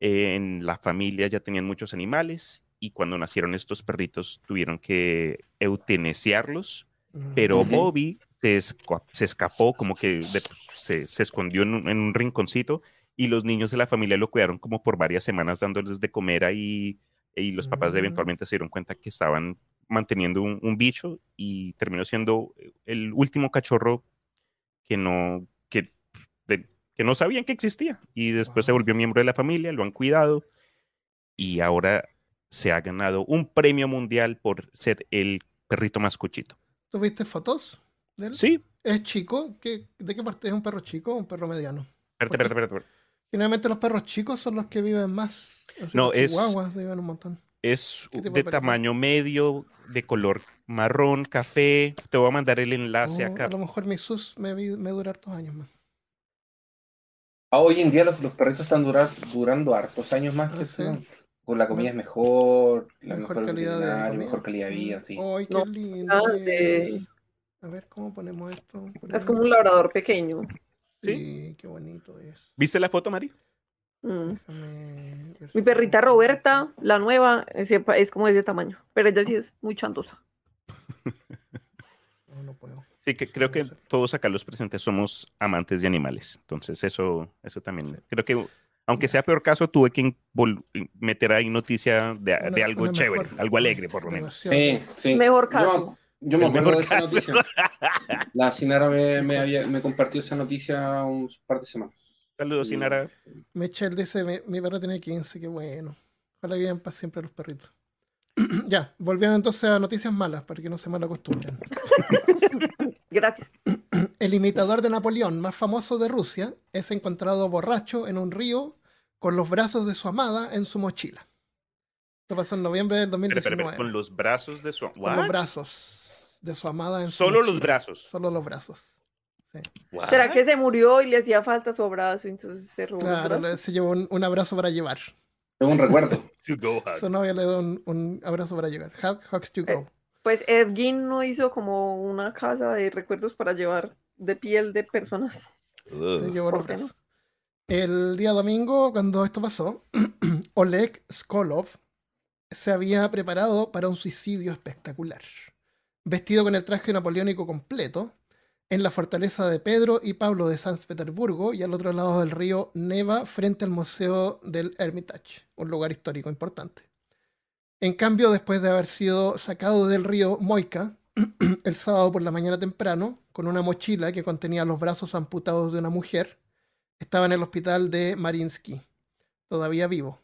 Eh, en la familia ya tenían muchos animales y cuando nacieron estos perritos tuvieron que eutanasiarlos Ujú. pero. Bobby se, esca- se escapó, como que de- se, se escondió en un, en un rinconcito y los niños de la familia lo cuidaron como por varias semanas dándoles de comer ahí y los papás Mm. eventualmente se dieron cuenta que estaban manteniendo un, un bicho y terminó siendo el último cachorro que no, que, de- que no sabían que existía y después se volvió miembro de la familia, lo han cuidado y ahora se ha ganado un premio mundial por ser el perrito más cuchito. ¿Tuviste fotos de él? Sí, ¿Es chico? ¿Qué- ¿De qué parte es un perro chico o un perro mediano? espérate, espérate, espérate, espérate. Generalmente los perros chicos son los que viven más. Así No, los es- chihuahuas viven un montón. Es ¿Qué tipo de tamaño medio, de color marrón, café. Te voy a mandar el enlace Oh, acá. a lo mejor mi sus me, me dura hartos años más. Ah, hoy en día los, los perritos están durar- durando hartos años más que Ah, sí. Con la comida es mejor, la mejor mejor, calidad de comida. mejor calidad de vida, sí. Ay, qué No, lindo. A ver, ¿cómo ponemos esto? Es como un labrador pequeño. Sí, qué bonito es. ¿Viste la foto, Mari? Mm. Déjame ver si Mi perrita Roberta, la nueva, es, es como de ese tamaño, pero ella sí es muy chandosa. No, no puedo. Sí, que creo que todos acá los presentes somos amantes de animales. Entonces, eso, eso también. Creo que, aunque sea peor caso, tuve que meter ahí noticia de, de algo una chévere, mejor algo alegre, por lo menos. Sí, sí. Mejor Yo- caso. Yo, me El acuerdo mejor de esa caso. noticia. La Sinara me, me, había- me compartió esa noticia un par de semanas. Saludos. Sinara. Michelle dice, mi, mi perro tiene 15, qué bueno. Ojalá vivan para siempre los perritos. ya, volviendo entonces a noticias malas, para que no se mal acostumbren. Gracias. El imitador de Napoleón más famoso de Rusia es encontrado borracho en un río con los brazos de su amada en su mochila. Esto pasó en noviembre del Espera, espera, 2019. espera, Con los brazos de su. Con los brazos de su amada en su Solo los brazos. Solo los brazos. Sí. ¿Será que se murió y le hacía falta su abrazo? Entonces se robó Claro, se llevó un, un abrazo para llevar. Tengo un recuerdo. To go hug. Su novia le dio un, un abrazo para llevar. Hugs to go. Eh, Pues Ed Gein no hizo como una casa de recuerdos para llevar de piel de personas. Se llevó. El día domingo, cuando esto pasó, Oleg Skolov se había preparado para un suicidio espectacular. Vestido con el traje napoleónico completo, en la fortaleza de Pedro y Pablo de San Petersburgo y al otro lado del río Neva, frente al Museo del Hermitage, un lugar histórico importante. En cambio, después de haber sido sacado del río Moika, el sábado por la mañana temprano, con una mochila que contenía los brazos amputados de una mujer, estaba en el hospital de Marinsky, todavía vivo,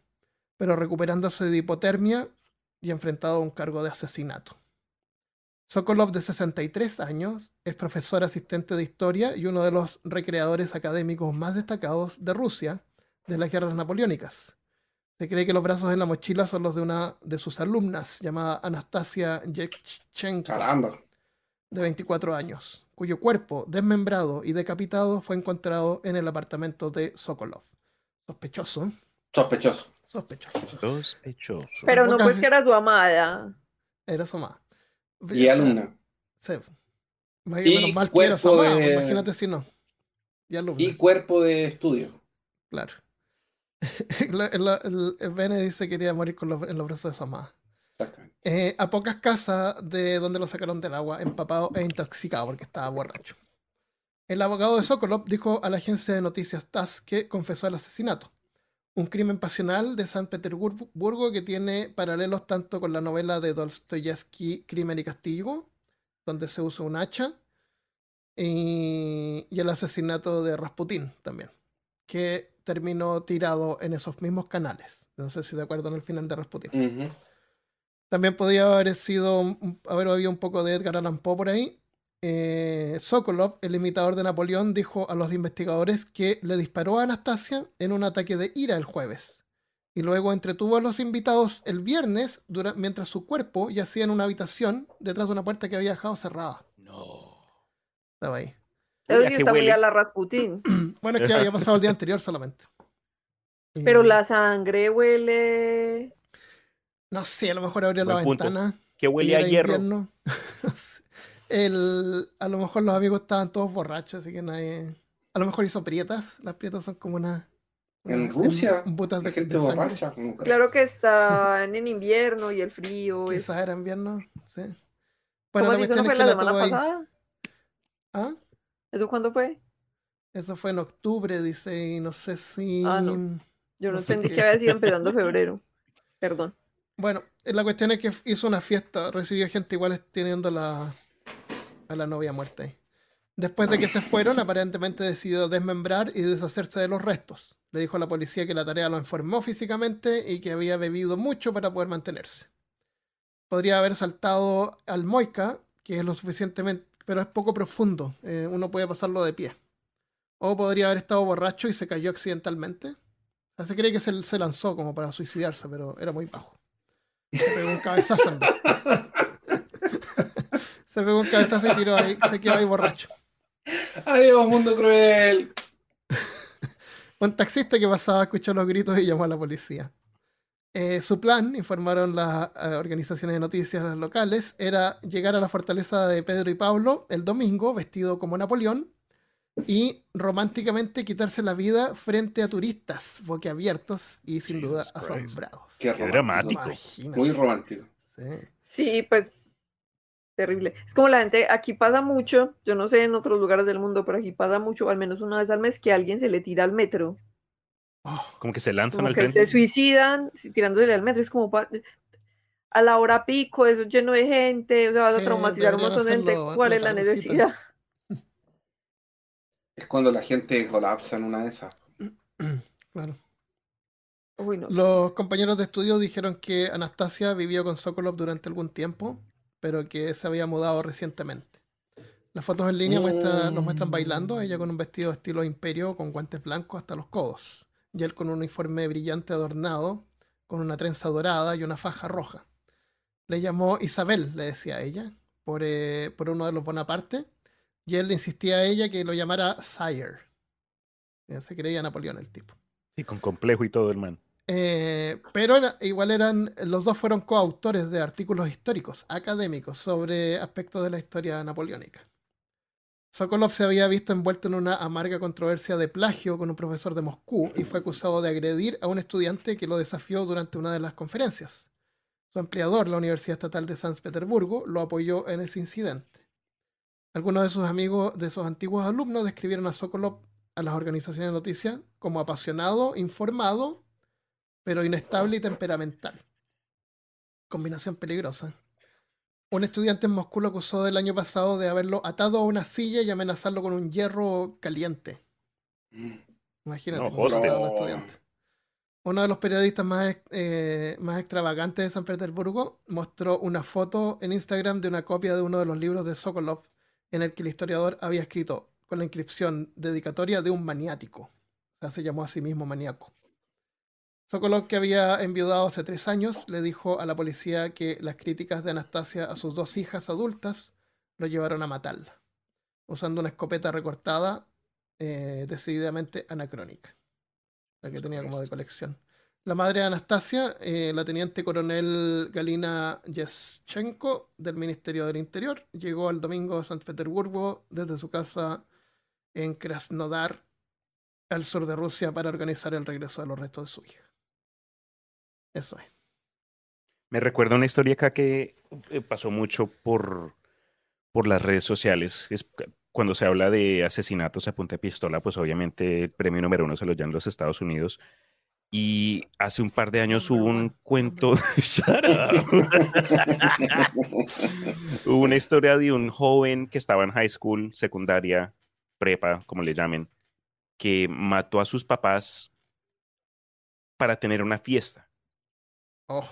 pero recuperándose de hipotermia y enfrentado a un cargo de asesinato. Sokolov, de 63 años, es profesor asistente de historia y uno de los recreadores académicos más destacados de Rusia de las guerras napoleónicas. Se cree que los brazos en la mochila son los de una de sus alumnas, llamada Anastasia Yevchenko Caramba. de 24 años, cuyo cuerpo, desmembrado y decapitado, fue encontrado en el apartamento de Sokolov. Sospechoso. Sospechoso. sospechoso. Sospechoso. Pero no, pues que era su amada. Era su mamá. Y alumna. Sí. Y Menos mal que era su mamá, de- imagínate si no. Y alumna, Y cuerpo de estudio. claro. Bene dice que quería morir con los, en los brazos de su. Exactamente. Eh, a pocas casas de donde lo sacaron del agua, empapado e intoxicado porque estaba borracho. El abogado de Sokolov dijo a la agencia de noticias TASS que confesó el asesinato. Un crimen pasional de San Petersburgo que tiene paralelos tanto con la novela de Dostoyevsky Crimen y Castigo, donde se usa un hacha, y, y el asesinato de Rasputín también, que terminó tirado en esos mismos canales. No sé si de acuerdo en el final de Rasputín. Ujú. También podía haber sido, haber habido un poco de Edgar Allan Poe por ahí. Eh, Sokolov, el imitador de Napoleón, dijo a los investigadores que le disparó a Anastasia en un ataque de ira el jueves. Y luego entretuvo a los invitados el viernes mientras su cuerpo yacía en una habitación detrás de una puerta que había dejado cerrada. No. Estaba ahí. Eso Oye, ¿a sí está muy a la Rasputín. Bueno, es que había pasado el día anterior solamente. Pero la sangre huele. No sé, a lo mejor abrió la punto. ventana. Que huele a hierro. No sé. El, a lo mejor los amigos estaban todos borrachos, así que nadie. A lo mejor hizo prietas. Las prietas son como una. En una- Rusia, en botas La de, gente de sangre. borracha. Claro que están en invierno y el frío. es- Quizás era invierno, sí. ¿Cómo Bueno, la así? ¿Eso cuestión no es fue que la la semana pasada? ¿Ah? ¿Eso cuándo fue? Eso fue en octubre, dice, y no sé si... Ah, no. Yo no, No entendí que había sido empezando febrero. Perdón. Bueno, eh, la cuestión es que hizo una fiesta, recibió gente igual teniendo la, a la novia muerta ahí. Después de que se fueron, aparentemente decidió desmembrar y deshacerse de los restos. Le dijo a la policía que la tarea lo enfermó físicamente y que había bebido mucho para poder mantenerse. Podría haber saltado al Moica, que es lo suficientemente, pero es poco profundo, eh, uno puede pasarlo de pie. O podría haber estado borracho y se cayó accidentalmente. O sea, se cree que se, se lanzó como para suicidarse, pero era muy bajo. Se pegó un cabezazo. en- se pegó un cabezazo y tiró ahí, se quedó ahí borracho. Adiós, mundo cruel. Un taxista que pasaba escuchó los gritos y llamó a la policía. Eh, su plan, informaron las eh, organizaciones de noticias locales, era llegar a la fortaleza de Pedro y Pablo el domingo vestido como Napoleón y románticamente quitarse la vida frente a turistas boquiabiertos y sin duda Jesus asombrados. Qué Qué romántico. dramático. Imagínate, Muy romántico. sí. Sí, pues terrible. Es como la gente, aquí pasa mucho, yo no sé en otros lugares del mundo, pero aquí pasa mucho, al menos una vez al mes, que alguien se le tira al metro. Como que se lanzan Como al que tren. se suicidan tirándose al metro. Es como a la hora pico, eso lleno de gente, o sea, vas a traumatizar un montón de gente. ¿Cuál es la necesidad? Es cuando la gente colapsa en una de esas. Claro. Uy, no. Los compañeros de estudio dijeron que Anastasia vivió con Sokolov durante algún tiempo, pero que se había mudado recientemente. Las fotos en línea muestra- los muestran bailando, ella con un vestido estilo imperio con guantes blancos hasta los codos, y él con un uniforme brillante adornado, con una trenza dorada y una faja roja. Le llamó Isabel, le decía a ella, por, eh, por uno de los Bonaparte, y él le insistía a ella que lo llamara Sire. Se creía Napoleón el tipo. Sí, con complejo y todo, hermano. Eh, pero era- igual eran, los dos fueron coautores de artículos históricos, académicos, sobre aspectos de la historia napoleónica. Sokolov se había visto envuelto en una amarga controversia de plagio con un profesor de Moscú y fue acusado de agredir a un estudiante que lo desafió durante una de las conferencias. Su empleador, la Universidad Estatal de San Petersburgo, lo apoyó en ese incidente. Algunos de sus amigos, de sus antiguos alumnos, describieron a Sokolov a las organizaciones de noticias como apasionado, informado, pero inestable y temperamental. Combinación peligrosa. Un estudiante en Moscú lo acusó del año pasado de haberlo atado a una silla y amenazarlo con un hierro caliente. Imagínate. No, los estudiantes. Uno de los periodistas más, eh, más extravagantes de San Petersburgo mostró una foto en Instagram de una copia de uno de los libros de Sokolov en el que el historiador había escrito con la inscripción dedicatoria de un maniático. O sea, se llamó a sí mismo maníaco. Sokolov, que había enviudado hace tres años, le dijo a la policía que las críticas de Anastasia a sus dos hijas adultas lo llevaron a matarla, usando una escopeta recortada, eh, decididamente anacrónica, la que tenía como de colección. La madre de Anastasia, eh, la teniente coronel Galina Yeschenko del Ministerio del Interior, llegó el domingo a San Petersburgo desde su casa en Krasnodar, al sur de Rusia, para organizar el regreso de los restos de su hija. Eso es. Me recuerda una historia acá que eh, pasó mucho por, por las redes sociales. Es cu- cuando se habla de asesinatos a punta de pistola, pues obviamente el premio número uno se lo dan los Estados Unidos. Y hace un par de años hubo un cuento. Hubo una historia de un joven que estaba en high school, secundaria, prepa, como le llamen, que mató a sus papás para tener una fiesta Oh,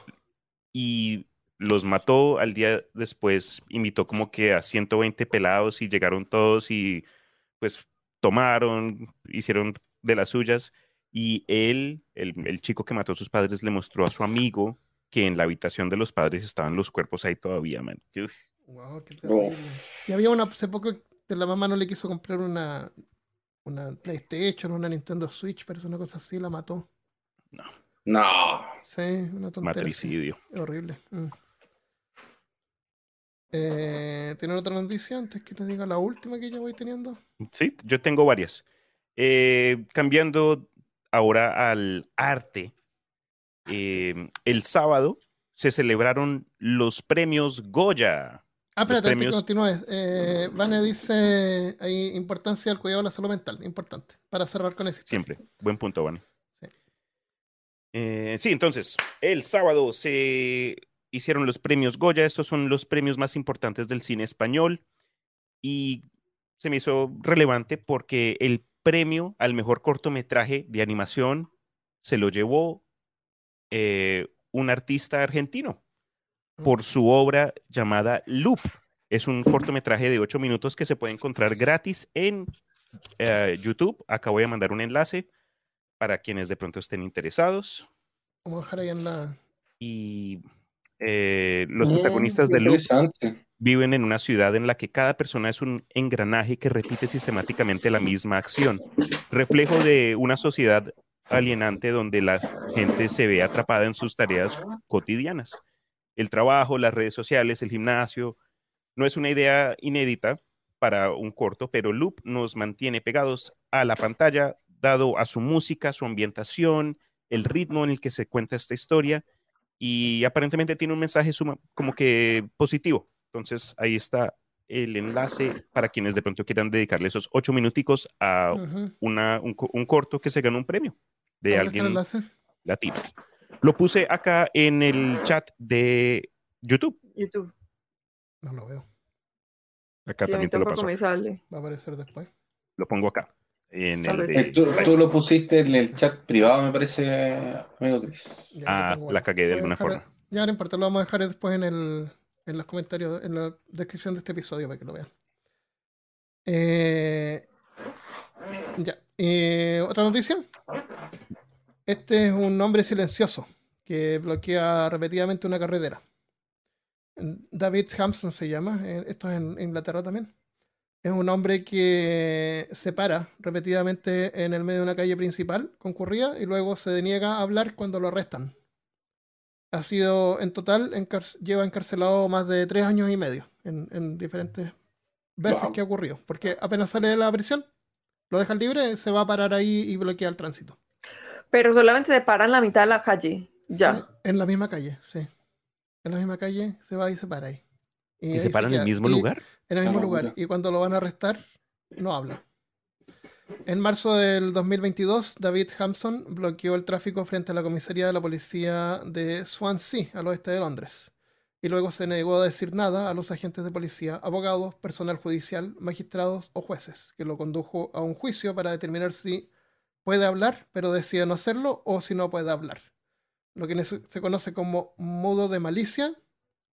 y los mató. Al día después invitó como que a 120 pelados y llegaron todos y pues tomaron, hicieron de las suyas. Y él, el, el chico que mató a sus padres, le mostró a su amigo que en la habitación de los padres estaban los cuerpos ahí todavía, man. Uf, wow, qué terrible. Y había una, hace poco que la mamá no le quiso comprar una, una PlayStation, una Nintendo Switch, pero es una cosa así, la mató. No. Sí, una tontería. así. matricidio. Horrible. Mm. Eh, ¿Tienen otra noticia antes que les diga la última que ya voy teniendo? Sí, yo tengo varias. Eh, cambiando ahora al arte. eh, el sábado se celebraron los premios Goya. Ah, espérate, antes que premios- continúes. Eh, Vane dice ahí importancia del cuidado de la salud mental. Importante. Para cerrar con eso. Siempre. Buen punto, Vane. Sí. Eh, sí, entonces, el sábado se hicieron los premios Goya. Estos son los premios más importantes del cine español. Y se me hizo relevante porque el premio al mejor cortometraje de animación se lo llevó eh, un artista argentino por su obra llamada Loop. Es un cortometraje de ocho minutos que se puede encontrar gratis en eh, YouTube. Acá voy a mandar un enlace para quienes de pronto estén interesados. Vamos a dejar ahí en la. Y eh, los Mm, protagonistas de Loop Interesante. viven en una ciudad en la que cada persona es un engranaje que repite sistemáticamente la misma acción, reflejo de una sociedad alienante donde la gente se ve atrapada en sus tareas cotidianas. El trabajo, las redes sociales, el gimnasio, no es una idea inédita para un corto, pero Loop nos mantiene pegados a la pantalla, dado a su música, su ambientación, el ritmo en el que se cuenta esta historia, y aparentemente tiene un mensaje suma- como que positivo. Entonces ahí está el enlace para quienes de pronto quieran dedicarle esos ocho minuticos a una, un, co- un corto que se ganó un premio de ¿Dónde está el alguien latino. Lo puse acá en el chat de YouTube. YouTube. No lo veo. Acá Sí, también te lo paso. me sale. Va a aparecer después. Lo pongo acá. En el de- Eh, tú, tú lo pusiste en el chat privado, me parece, amigo Chris. Ya, Ah, tengo la cagué de alguna dejar- forma. Ya no importa, lo vamos a dejar después en, el, en los comentarios, en la descripción de este episodio para que lo vean. Eh, ya. Eh, ¿Otra noticia? Este es un hombre silencioso que bloquea repetidamente una carretera. David Hampson se llama, eh, esto es en Inglaterra también. Es un hombre que se para repetidamente en el medio de una calle principal concurrida y luego se deniega a hablar cuando lo arrestan. Ha sido en total, encar- lleva encarcelado más de tres años y medio en, en diferentes veces Wow. que ha ocurrido. Porque apenas sale de la prisión, lo dejan libre, se va a parar ahí y bloquea el tránsito. Pero solamente se para en la mitad de la calle. Ya. Sí, en la misma calle, sí. En la misma calle se va y se para ahí. ¿Y se para en el mismo Y- lugar? En el mismo Ah, lugar. mira. Y cuando lo van a arrestar, no habla. En marzo del 2022, David Hampson bloqueó el tráfico frente a la comisaría de la policía de Swansea, al oeste de Londres. Y luego se negó a decir nada a los agentes de policía, abogados, personal judicial, magistrados o jueces, que lo condujo a un juicio para determinar si puede hablar, pero decide no hacerlo, o si no puede hablar. Lo que se se conoce como mudo de malicia,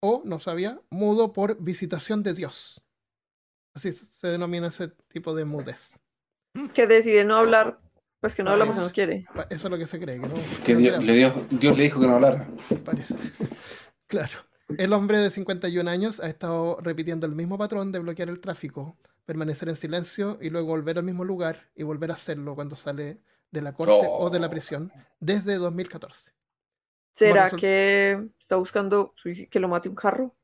o, no sabía, mudo por visitación de Dios. Así se denomina ese tipo de mudez. Que decide no hablar, pues que no habla porque no quiere. Eso es lo que se cree, que no, Que no Dios, le dio- Dios le dijo que no hablara. hablar, parece. Claro. El hombre de 51 años ha estado repitiendo el mismo patrón de bloquear el tráfico, permanecer en silencio y luego volver al mismo lugar y volver a hacerlo cuando sale de la corte o de la Oh. prisión desde 2014. ¿Será que está buscando que lo mate un carro?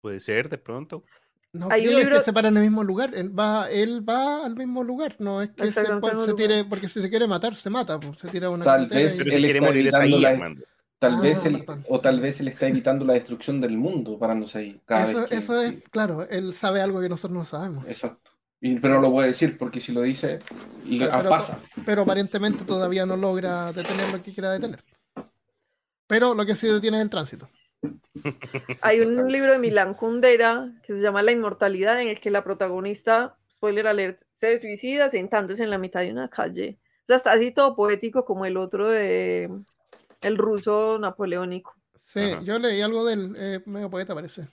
Puede ser, de pronto. No, Hay un creo, libro- que se para en el mismo lugar. Él va, él va al mismo lugar. No es que se, se tire, lugar. porque si se quiere matar, se mata. pues, se tira a una Tal carretera vez y- Él está evitando ahí, la-. Tal Ah, vez él, perdón. o tal vez él está evitando la destrucción del mundo parándose ahí cada Eso, vez que- eso es, claro, él sabe algo que nosotros no sabemos. Exacto. Y- pero lo puede decir porque si lo dice, le- Pero- ah, pero- pasa. Pero aparentemente todavía no logra detener lo que quiera detener. Pero lo que sí detiene es el tránsito. Hay un libro de Milán Kundera que se llama La inmortalidad, en el que la protagonista, spoiler alert, se suicida sentándose en la mitad de una calle. O sea, está así todo poético como el otro de el ruso napoleónico. Sí, Ajá. yo leí algo del eh, medio poeta, parece.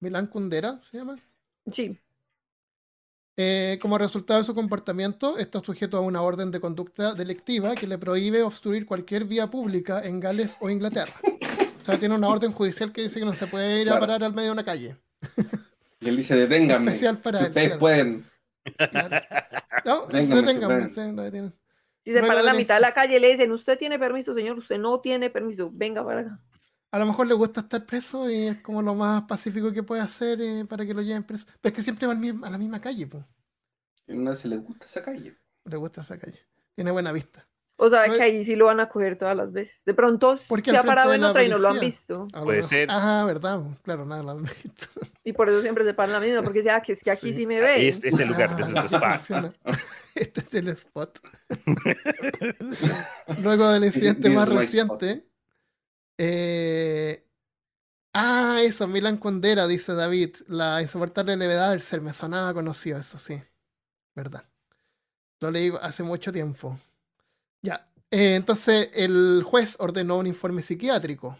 Milán Kundera se llama. Sí, Eh, como resultado de su comportamiento, está sujeto a una orden de conducta delictiva que le prohíbe obstruir cualquier vía pública en Gales o Inglaterra. O sea, tiene una orden judicial que dice que no se puede ir a parar al medio de una calle. Y él dice, deténganme. Especial para si él, ustedes claro. pueden. Claro. No, deténganme, se detienen. si se Luego para en la mitad de la calle le dicen, usted tiene permiso, señor, usted no tiene permiso, venga para acá. A lo mejor le gusta estar preso y es como lo más pacífico que puede hacer eh, para que lo lleven preso. Pero es que siempre va a la misma calle, pues. No se le gusta esa calle. Le gusta esa calle. Tiene buena vista. O sabe Pues- que ahí sí lo van a coger todas las veces. De pronto Porque se ha parado en otra y no lo han visto. A lo Puede ser. Ah, verdad. Claro, nada, lo han visto. Y por eso siempre se paran la misma, porque sea que es que aquí Sí. sí, me ven. Este es el lugar, this is the Ah, spot. Este es el spot. Luego del incidente más reciente. Eh, Ah, eso, Milan Kundera, dice David. La insoportable levedad del ser. Me sonaba conocido eso, sí. Verdad. Lo leí hace mucho tiempo. Ya. eh, entonces, el juez ordenó un informe psiquiátrico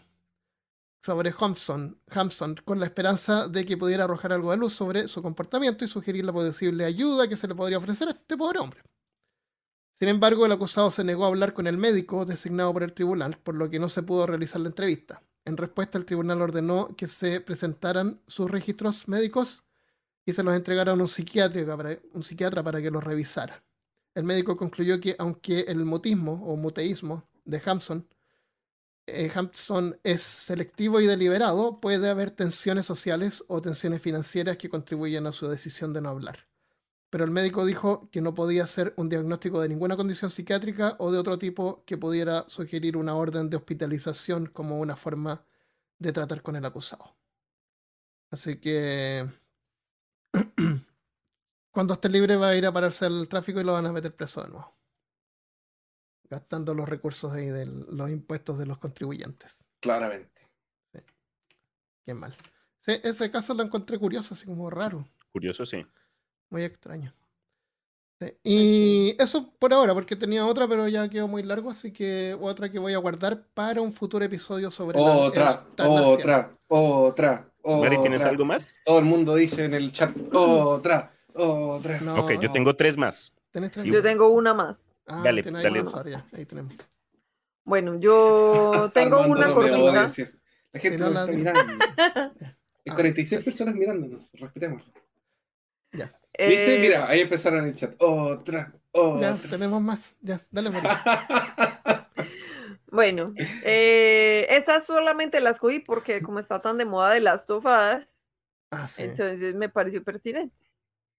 sobre Hampson, Hampson con la esperanza de que pudiera arrojar algo de luz sobre su comportamiento y sugerir la posible ayuda que se le podría ofrecer a este pobre hombre. Sin embargo, el acusado se negó a hablar con el médico designado por el tribunal, por lo que no se pudo realizar la entrevista. En respuesta, el tribunal ordenó que se presentaran sus registros médicos y se los entregaran a un psiquiatra para, psiquiatra para que los revisara. El médico concluyó que aunque el mutismo o muteísmo de Hampson eh, Hampson es selectivo y deliberado, puede haber tensiones sociales o tensiones financieras que contribuyen a su decisión de no hablar. Pero el médico dijo que no podía hacer un diagnóstico de ninguna condición psiquiátrica o de otro tipo que pudiera sugerir una orden de hospitalización como una forma de tratar con el acusado. Así que cuando esté libre va a ir a pararse al tráfico y lo van a meter preso de nuevo. Gastando los recursos ahí de los impuestos de los contribuyentes. Claramente. Qué mal. Sí, ese caso lo encontré curioso, así como raro, Curioso, sí. Muy extraño. Sí, Y eso por ahora, porque tenía otra, pero ya quedó muy largo, así que otra que voy a guardar para un futuro episodio sobre la Otra, eutanasia. otra, otra, Mari, ¿tienes otra. algo más? Todo el mundo dice en el chat, otra, otra. No, ok, yo tengo tres más. ¿Tenés tres? Yo tengo una más. Ah, Dale, dale. sola, ya, ahí tenemos. Bueno, yo tengo Armando una no cortita. La gente Si no nos la- está mirando. Hay Ah, 46 personas mirándonos, respetemos. Ya, ¿Viste? Eh, Mira, ahí empezaron el chat. Otra, ya, otra. tenemos más. Ya, dale. Bueno, eh, estas solamente las cogí porque como está tan de moda de las tofadas, Ah, sí. entonces me pareció pertinente.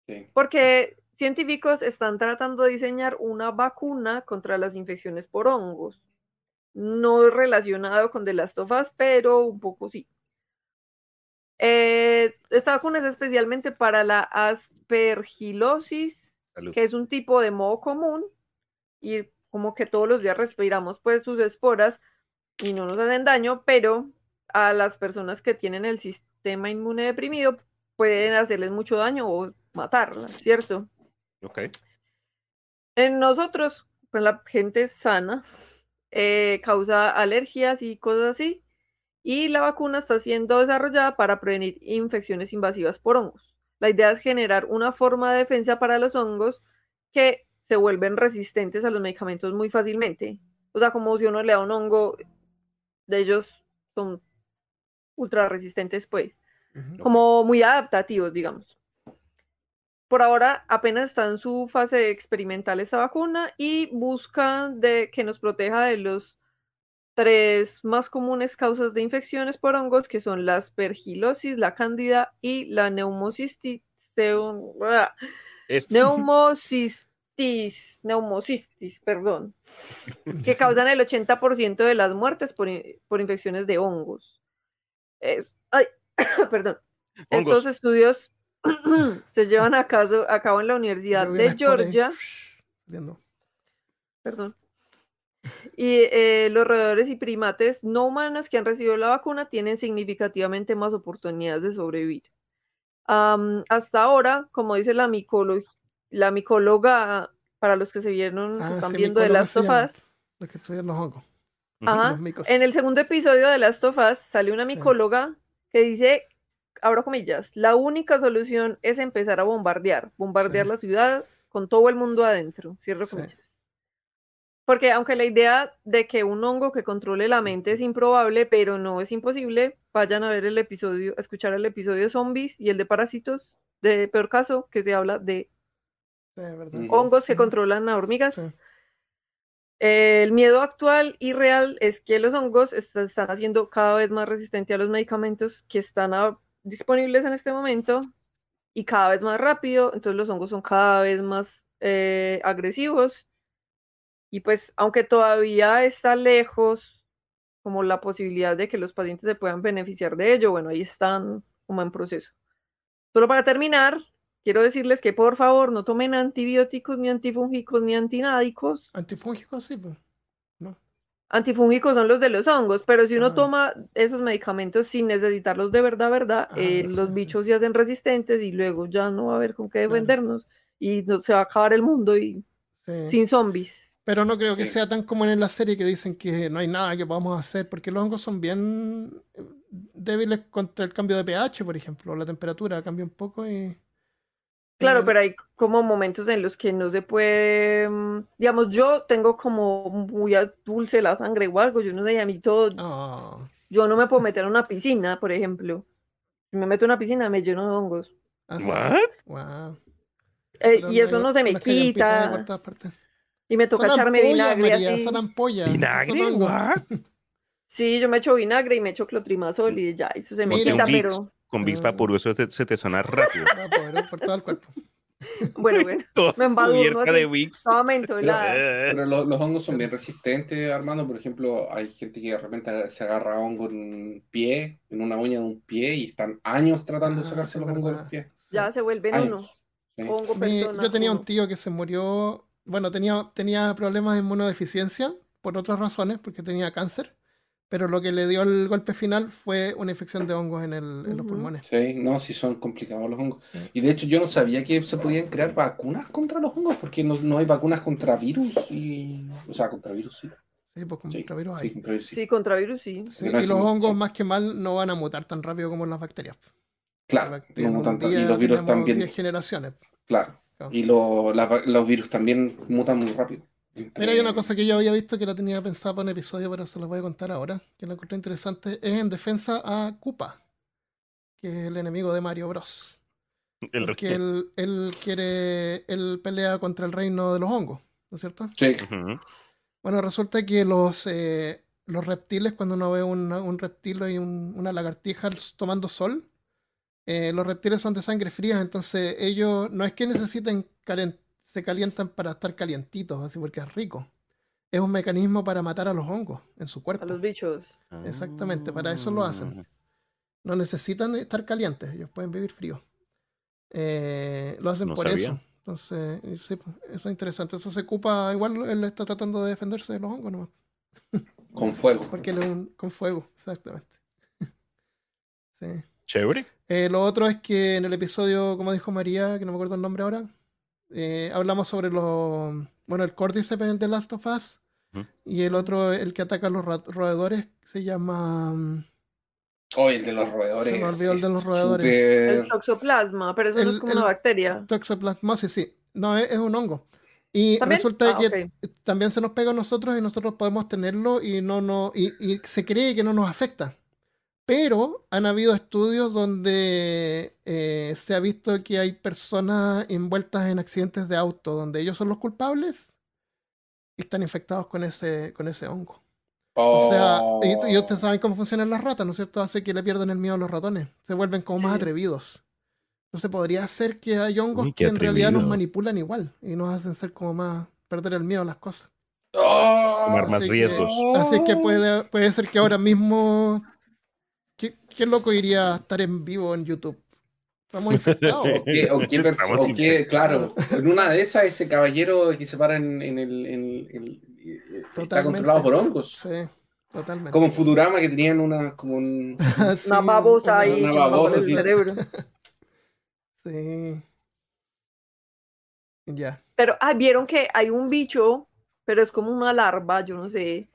Sí. Porque científicos están tratando de diseñar una vacuna contra las infecciones por hongos. No relacionado con de las tofas, pero un poco sí. Eh, esta vacuna es especialmente para la aspergilosis, Salud. que es un tipo de moho común y como que todos los días respiramos pues sus esporas y no nos hacen daño, pero a las personas que tienen el sistema inmune deprimido pueden hacerles mucho daño o matarlas, ¿cierto? Ok. En nosotros, pues la gente sana, eh, causa alergias y cosas así, y la vacuna está siendo desarrollada para prevenir infecciones invasivas por hongos. La idea es generar una forma de defensa para los hongos que se vuelven resistentes a los medicamentos muy fácilmente. O sea, como si uno le da un hongo, de ellos son ultra resistentes, pues como muy adaptativos, digamos. Por ahora apenas está en su fase experimental esta vacuna y busca de que nos proteja de los tres más comunes causas de infecciones por hongos, que son la aspergilosis, la cándida y la neumocistis, Es- neumocistis, neumocistis, perdón, que causan el 80% de las muertes por, por infecciones de hongos. Es, ay, perdón. Hongos. Estos estudios se llevan a, caso- a cabo en la Universidad de Georgia, perdón, y eh, los roedores y primates no humanos que han recibido la vacuna tienen significativamente más oportunidades de sobrevivir. Hasta ahora, como dice la, la micóloga, para los que se vieron, se Ah, están sí, viendo de las se sofás, Los que estudian los hongos. Ajá. Los. En el segundo episodio de Last of Us sale una Sí. micóloga que dice, abro comillas, la única solución es empezar a bombardear, bombardear Sí. la ciudad con todo el mundo adentro, cierro Sí. comillas. Porque aunque la idea de que un hongo que controle la mente es improbable, pero no es imposible, vayan a ver el episodio, a escuchar el episodio de zombies y el de parásitos, de peor caso, que se habla de Sí, hongos que controlan a hormigas. Sí. El miedo actual y real es que los hongos est- están haciendo cada vez más resistentes a los medicamentos que están disponibles en este momento y cada vez más rápido. Entonces los hongos son cada vez más eh, agresivos Y pues, aunque todavía está lejos como la posibilidad de que los pacientes se puedan beneficiar de ello, bueno, ahí están como en proceso. Solo para terminar, quiero decirles que por favor no tomen antibióticos, ni antifúngicos, ni antinádicos. Antifúngicos, sí, pues. Antifúngicos son los de los hongos, pero si uno Ah. toma esos medicamentos sin necesitarlos de verdad, verdad, Ah, eh, sí, los sí. bichos se hacen resistentes y luego ya no va a haber con qué Claro. defendernos y no, se va a acabar el mundo y Sí. sin zombies. Pero no creo que Sí. sea tan común en la serie que dicen que no hay nada que podamos hacer, porque los hongos son bien eh, débiles contra el cambio de pH, por ejemplo. La temperatura cambia un poco y. Claro, pero hay como momentos en los que no se puede, mm, digamos, yo tengo como muy a- dulce la sangre o algo, yo no sé, a mí todo, Ah, yo no me puedo meter en una piscina, por ejemplo. Si me meto en una piscina me lleno de hongos. así. What? Guau. Eh, y eso no se me quita. Y me toca Son echarme ampollas, vinagre María, así. son ampollas. ¿Vinagre? son? Sí, yo me echo vinagre y me echo clotrimazol y ya, eso se me Mira. quita, Vicks, pero con Vicks. Vaporú, eso te- se te sana rápido. Va a poder por todo el cuerpo. bueno, bueno, Todo Me embadurno de Vicks. mentolada. Pero lo- los hongos son bien resistentes, Armando. Por ejemplo, hay gente que de repente se agarra hongo en un pie, en una uña de un pie, y están años tratando de Ah, sacarse sí, los hongos de los pies. Sí. Ya se vuelven uno. Sí. Hongo Mi- persona. yo tenía un tío que se murió, bueno, tenía, tenía problemas de inmunodeficiencia por otras razones, porque tenía cáncer, pero lo que le dio el golpe final fue una infección de hongos en, el- en los pulmones. Sí, no, sí son complicados los hongos. Sí. Y de hecho yo no sabía que se podían crear vacunas contra los hongos, porque no, no hay vacunas contra virus y... O sea, contra virus sí. Sí, pues Sí, contra virus sí, hay. contra virus sí. Sí, contra virus sí. Sí, y los hongos sí. más que mal no van a mutar tan rápido como las bacterias. Claro, Las bacterias no mutan tan- día y los virus también, 10 generaciones. claro. Claro. Y lo- los virus también mutan muy rápido. Mira, hay una cosa que yo había visto que la tenía pensada para un episodio, pero se la voy a contar ahora, que la encontré interesante, es en defensa a Koopa, que es el enemigo de Mario Bros. El Porque él, él quiere, él pelea contra el reino de los hongos, ¿no es cierto? Sí. Bueno, resulta que los, eh, los reptiles, cuando uno ve una- un reptil y un- una lagartija tomando sol, eh, los reptiles son de sangre fría, entonces ellos no es que necesiten calen- se calientan para estar calientitos, así porque es rico. Es un mecanismo para matar a los hongos en su A cuerpo. los bichos. Exactamente, para eso lo hacen. No necesitan estar calientes, ellos pueden vivir fríos. Eh, lo hacen No por sabía. eso. Entonces, sí, pues, eso es interesante. Eso se ocupa, igual él está tratando de defenderse de los hongos nomás. con fuego. Porque él es un, con fuego, exactamente. Sí. Chévere. Eh, lo otro es que en el episodio, como dijo María, que no me acuerdo el nombre ahora, eh, hablamos sobre los. Bueno, el Cordyceps es el de Last of Us. Y el otro, el que ataca a los roedores, se llama. Oh, el de los roedores. Se me olvidó el de los roedores. El toxoplasma, pero eso no es como el- una bacteria. Toxoplasmosis, sí. No, es, es un hongo. Y ¿También? resulta Ah, que también se nos pega a nosotros y nosotros podemos tenerlo y no, no, y, y se cree que no nos afecta. Pero han habido estudios donde eh, se ha visto que hay personas envueltas en accidentes de auto donde ellos son los culpables y están infectados con ese, con ese hongo. O sea, y, y ustedes saben cómo funcionan las ratas, ¿no es cierto? Hace que le pierdan el miedo a los ratones. Se vuelven como más atrevidos. Entonces podría ser que hay hongos Uy, que en realidad nos manipulan igual y nos hacen ser como más perder el miedo a las cosas. Oh, Tomar más Así que- riesgos. Así que puede, puede ser que ahora mismo. ¿Qué, loco iría a estar en vivo en YouTube? Estamos infectados. ¿O qué, o qué perso- Estamos o qué- claro, en una de esas, ese caballero que se para en, en el, en está controlado por hongos. Sí, totalmente. Como en Futurama que tenían una, como un, Sí, Una babosa ahí una babosa, el sí. cerebro. Sí. Ya. Pero, ah, vieron que hay un bicho, pero es como una larva, yo no sé,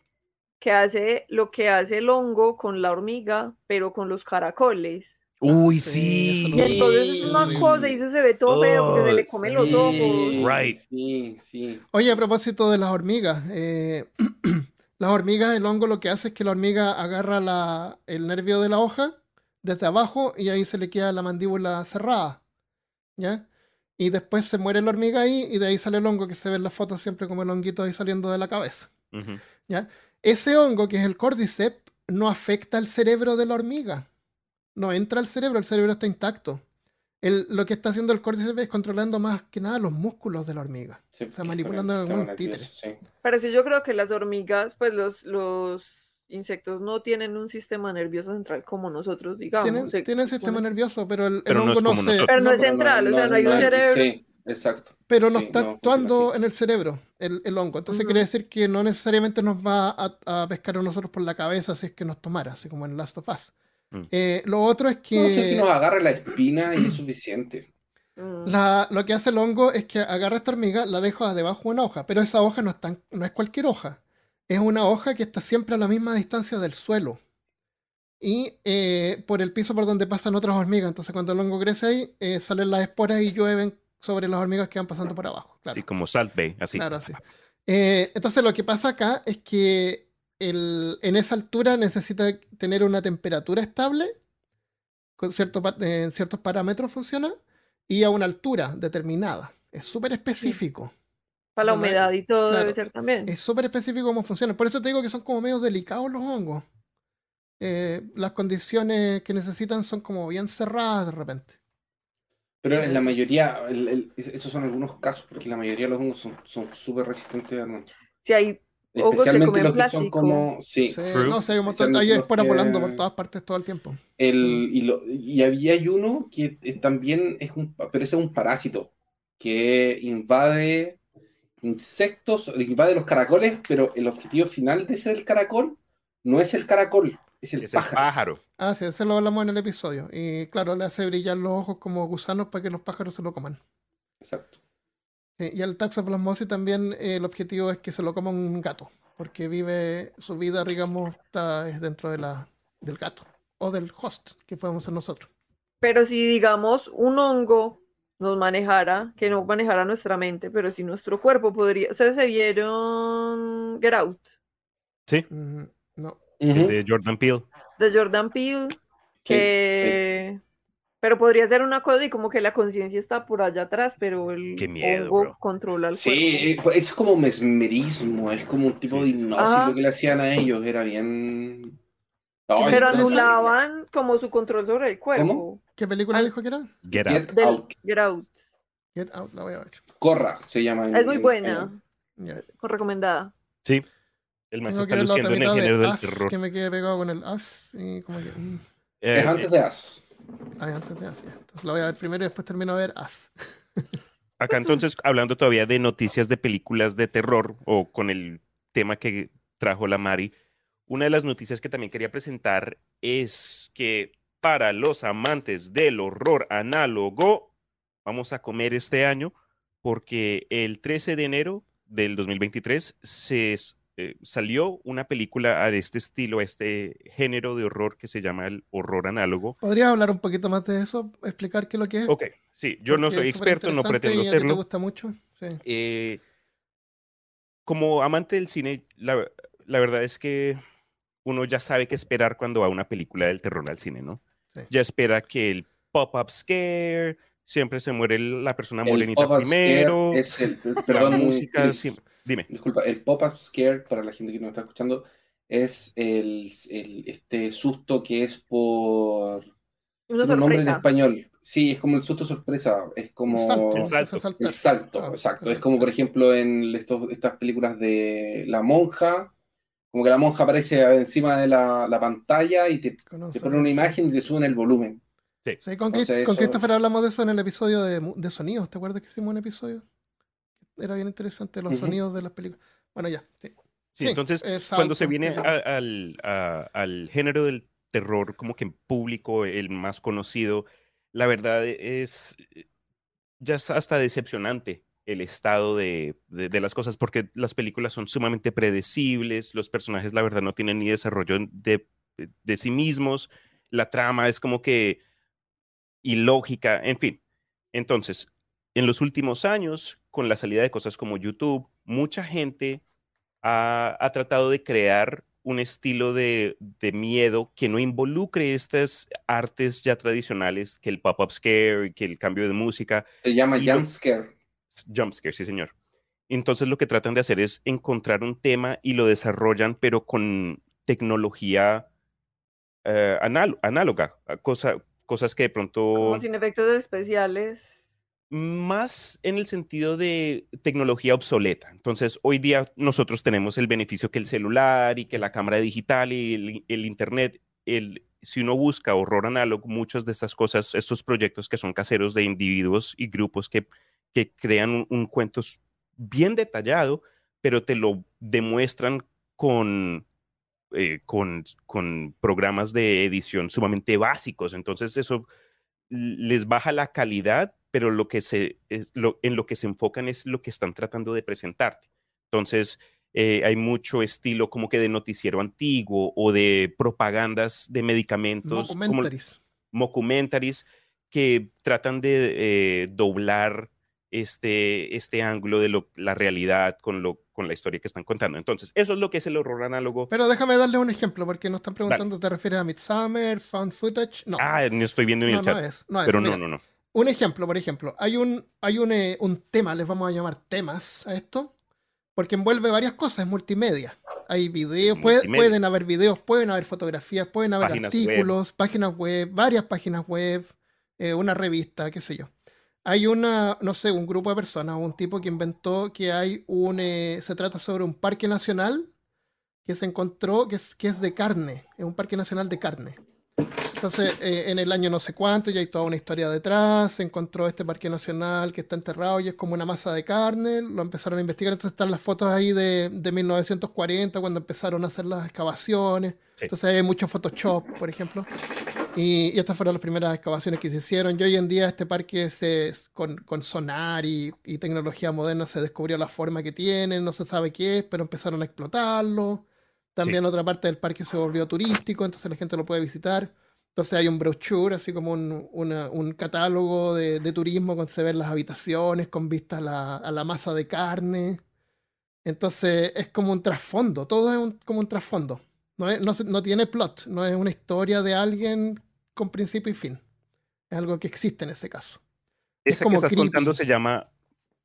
que hace lo que hace el hongo con la hormiga, pero con los caracoles. Uy, Sí, sí. Y entonces es una cosa y eso se ve todo feo porque se le Oh, comen los ojos. Right. Sí, sí. Oye, a propósito de las hormigas, eh, las hormigas, el hongo lo que hace es que la hormiga agarra la- el nervio de la hoja desde abajo y ahí se le queda la mandíbula cerrada, ¿ya? Y después se muere la hormiga ahí y de ahí sale el hongo que se ve en las fotos siempre como el honguito ahí saliendo de la cabeza. ¿ya? Ese hongo, que es el cordyceps, no afecta al cerebro de la hormiga, no entra al cerebro, el cerebro está intacto. el- lo que está haciendo el córdice es controlando más que nada los músculos de la hormiga. Sí, O sea, manipulando el algún sistema títere. nervioso, sí. Pero sí, yo creo que las hormigas, pues los, los insectos no tienen un sistema nervioso central como nosotros, digamos. Tienen, se tienen sistema nervioso, pero el, el Pero no hongo no, se. nosotros. Pero no es central, o sea, no hay un no, cerebro. Sí, exacto. pero no Sí, está no, actuando en el cerebro, el, el hongo. Entonces Ujú. quiere decir que no necesariamente nos va a, a pescar a nosotros por la cabeza si es que nos tomara, así como en Last of Us. Mm. Eh, lo otro es que, No, si es que nos agarra la espina y es suficiente. Mm. la- lo que hace el hongo es que agarra esta hormiga, la deja debajo de una hoja, pero esa hoja no es, tan- no es cualquier hoja. Es una hoja que está siempre a la misma distancia del suelo. Y eh, por el piso por donde pasan otras hormigas. Entonces cuando el hongo crece ahí, eh, salen las esporas y llueven sobre las hormigas que van pasando por abajo. Claro. Así como Salt Bay, así. Claro, sí. Eh, entonces lo que pasa acá es que el- en esa altura necesita tener una temperatura estable, con cierto, pa- en ciertos parámetros funciona, y a una altura determinada. Es súper específico. Para la humedad y todo claro, debe ser también. Es súper específico cómo funciona. Por eso te digo que son como medio delicados los hongos. Eh, las condiciones que necesitan son como bien cerradas de repente. Pero en la mayoría, el- el- esos son algunos casos, porque la mayoría de los hongos son son súper resistentes al Si hay hongos que Especialmente comen los que son como. Sí. Sí, no, sí, hay un montón, hay volando por todas partes todo el tiempo. El, y, lo- y había hay uno que eh, también es un, pero ese es un parásito que invade insectos, invade los caracoles, pero el objetivo final de ese del caracol no es el caracol, es el Es el pájaro. pájaro. Ah, sí, ese lo hablamos en el episodio. Y claro, le hace brillar los ojos como gusanos para que los pájaros se lo coman. Exacto. Sí, y el taxoplasmosis también eh, el objetivo es que se lo coma un gato, porque vive su vida, digamos, está es dentro de la, del gato o del host que podemos ser nosotros. Pero si, digamos, un hongo nos manejara, que no manejara nuestra mente, pero si nuestro cuerpo podría. ¿Ustedes se vieron Get Out Sí, Mm, el de Jordan Peele. de Jordan Peele? Sí, Que. Pero podría ser una cosa y como que la conciencia está por allá atrás, pero el Qué miedo, hongo bro. controla el Sí, cuerpo. eh, es como mesmerismo, es como un tipo Sí, de sí, sí. hipnosis Ajá. lo que le hacían a ellos, era bien... Ay, Pero anulaban como su control sobre el cuerpo. ¿Qué película Ah. dijo que era? Get Out. Get Out, Get Out. Get Out, la voy a ver. Corra se llama. en- Es muy en buena, recomendada. Sí. El man se está luciendo en el género de del Us, terror. que me quedé pegado con el Us y como que... mm, Eh, Es antes de As. ay, antes de Us, ya. Entonces la voy a ver primero y después termino de ver Us. Acá entonces, hablando todavía de noticias de películas de terror o con el tema que trajo la Mari, una de las noticias que también quería presentar es que para los amantes del horror análogo, vamos a comer este año porque el 13 de enero del 2023 se eh, salió una película de este estilo, a este género de horror que se llama el horror análogo. ¿Podrías hablar un poquito más de eso? ¿Explicar qué es lo que es? Ok, sí, yo no soy experto, no pretendo y a ti te serlo. gusta mucho? Sí. Eh, como amante del cine, la, la verdad es que uno ya sabe qué esperar cuando va a una película del terror al cine, ¿no? Sí. Ya espera que el pop-up scare, siempre se muere la persona morenita primero, es el, la perdón, música, Chris, siempre- dime. disculpa, el pop-up scare, para la gente que no está escuchando, es el, el- este susto que es por Una un nombre en español. Sí, es como el susto sorpresa, es como El salto. El salto. el salto, Ah, exacto. Es como, por ejemplo, en estos, estas películas de La Monja, como que la monja aparece encima de la, la pantalla y te, te pone una sí. imagen y te suben el volumen. Sí, con, Entonces, con eso- Christopher hablamos de eso en el episodio de, de sonidos. ¿Te acuerdas que hicimos un episodio? Era bien interesante los sonidos de las películas. Bueno, ya. Sí. Sí, Sí, entonces, el cuando se viene a- al, a- al género del terror, como que en público, el más conocido, la verdad es eh, ya es hasta decepcionante el estado de, de- de las cosas, porque las películas son sumamente predecibles, los personajes, la verdad, no tienen ni desarrollo de, de sí mismos, la trama es como que ilógica, en fin. Entonces, en los últimos años, con la salida de cosas como YouTube, mucha gente ha, ha tratado de crear un estilo de, de miedo que no involucre estas artes ya tradicionales, que el pop-up scare, que el cambio de música, Se llama Y lo- jump scare. jump scare, sí señor. Entonces lo que tratan de hacer es encontrar un tema y lo desarrollan, pero con tecnología eh, anál- análoga, a cosa, cosas que de pronto... Como sin efectos especiales. Más en el sentido de tecnología obsoleta. Entonces, hoy día nosotros tenemos el beneficio que el celular y que la cámara digital y el, el Internet, el, si uno busca horror análogo, muchas de estas cosas, estos proyectos que son caseros de individuos y grupos que, que crean un, un cuento bien detallado, pero te lo demuestran con, eh, con, con programas de edición sumamente básicos. Entonces eso les baja la calidad, pero lo que se, lo, en lo que se enfocan es lo que están tratando de presentarte. Entonces, eh, hay mucho estilo como que de noticiero antiguo o de propagandas de medicamentos. Mockumentaries. Como, mockumentaries que tratan de eh, doblar este, este ángulo de lo, la realidad con, lo, con la historia que están contando. Entonces, eso es lo que es el horror análogo. Pero déjame darle un ejemplo, porque nos están preguntando, ¿te refieres a Midsummer, Found Footage? No. Ah, no estoy viendo en no, el chat. no es. No es. pero Mira, no, no, no. Un ejemplo, por ejemplo, hay un, hay un, eh, un tema, les vamos a llamar temas a esto, porque envuelve varias cosas, es multimedia. Hay videos, puede- pueden haber videos, pueden haber fotografías, pueden haber Páginas artículos, páginas web, varias páginas web, eh, una revista, qué sé yo. Hay una, no sé, un grupo de personas, un tipo que inventó que hay un, eh, se trata sobre un parque nacional que se encontró, que es, que es de carne, es un parque nacional de carne. Entonces, eh, en el año no sé cuánto, ya hay toda una historia detrás, se encontró este parque nacional que está enterrado y es como una masa de carne, lo empezaron a investigar, entonces están las fotos ahí de, de 1940, cuando empezaron a hacer las excavaciones, Sí. entonces hay mucho Photoshop, por ejemplo, y, y estas fueron las primeras excavaciones que se hicieron, y hoy en día este parque se, con, con sonar y, y tecnología moderna se descubrió la forma que tiene, no se sabe qué es, pero empezaron a explotarlo. También otra parte del parque se volvió turístico, entonces la gente lo puede visitar. Entonces hay un brochure, así como un, una- un catálogo de, de turismo con se ven las habitaciones con vista a la, a la masa de carne. Entonces es como un trasfondo, todo es un- como un trasfondo. No, es- no, no tiene plot, no es una historia de alguien con principio y fin. Es algo que existe en ese caso. Es Esa que estás creepy. contando se llama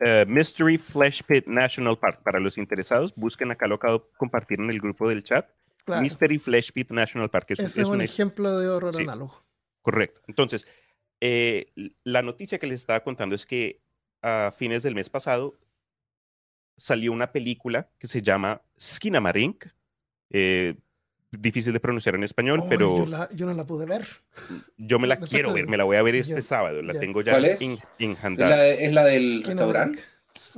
eh, Mystery Flesh Pit National Park. Para los interesados, busquen acá lo acabo de compartir en el grupo del chat. Claro, Mystery Flesh Pit National Park. Es, ese es es un ejemplo de horror sí. análogo. Correcto. Entonces, eh, la noticia que les estaba contando es que a fines del mes pasado salió una película que se llama Skinamarink. eh, difícil de pronunciar en español, Ay, pero yo, la- yo no la pude ver. yo me la después quiero ver, me la voy a ver este sábado, la ya. tengo ya ¿Cuál es? en, en ¿Es la, es la del restaurante? Attack.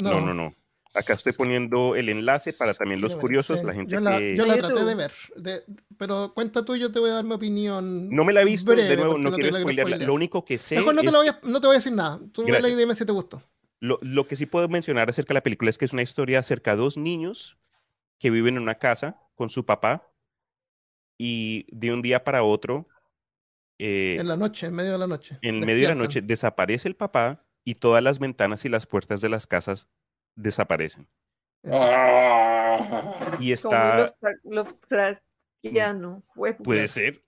No, no, no. Acá estoy poniendo el enlace para también los curiosos, sí. la gente Yo la, que yo la traté de ver. de- pero cuenta tú, yo te voy a dar mi opinión. no me la he visto, breve, de nuevo, no te quiero la spoilearla. spoilear. Lo único que sé Mejor no te, es voy a, no te voy a decir nada. Tú vela y dime si te gustó. Lo, lo que sí puedo mencionar acerca de la película es que es una historia acerca de dos niños que viven en una casa con su papá y de un día para otro, eh, En la noche, en medio de la noche. en medio de la noche, desaparece el papá y todas las ventanas y las puertas de las casas desaparecen. Ah. Y está, Lovecraftiano. puede ser.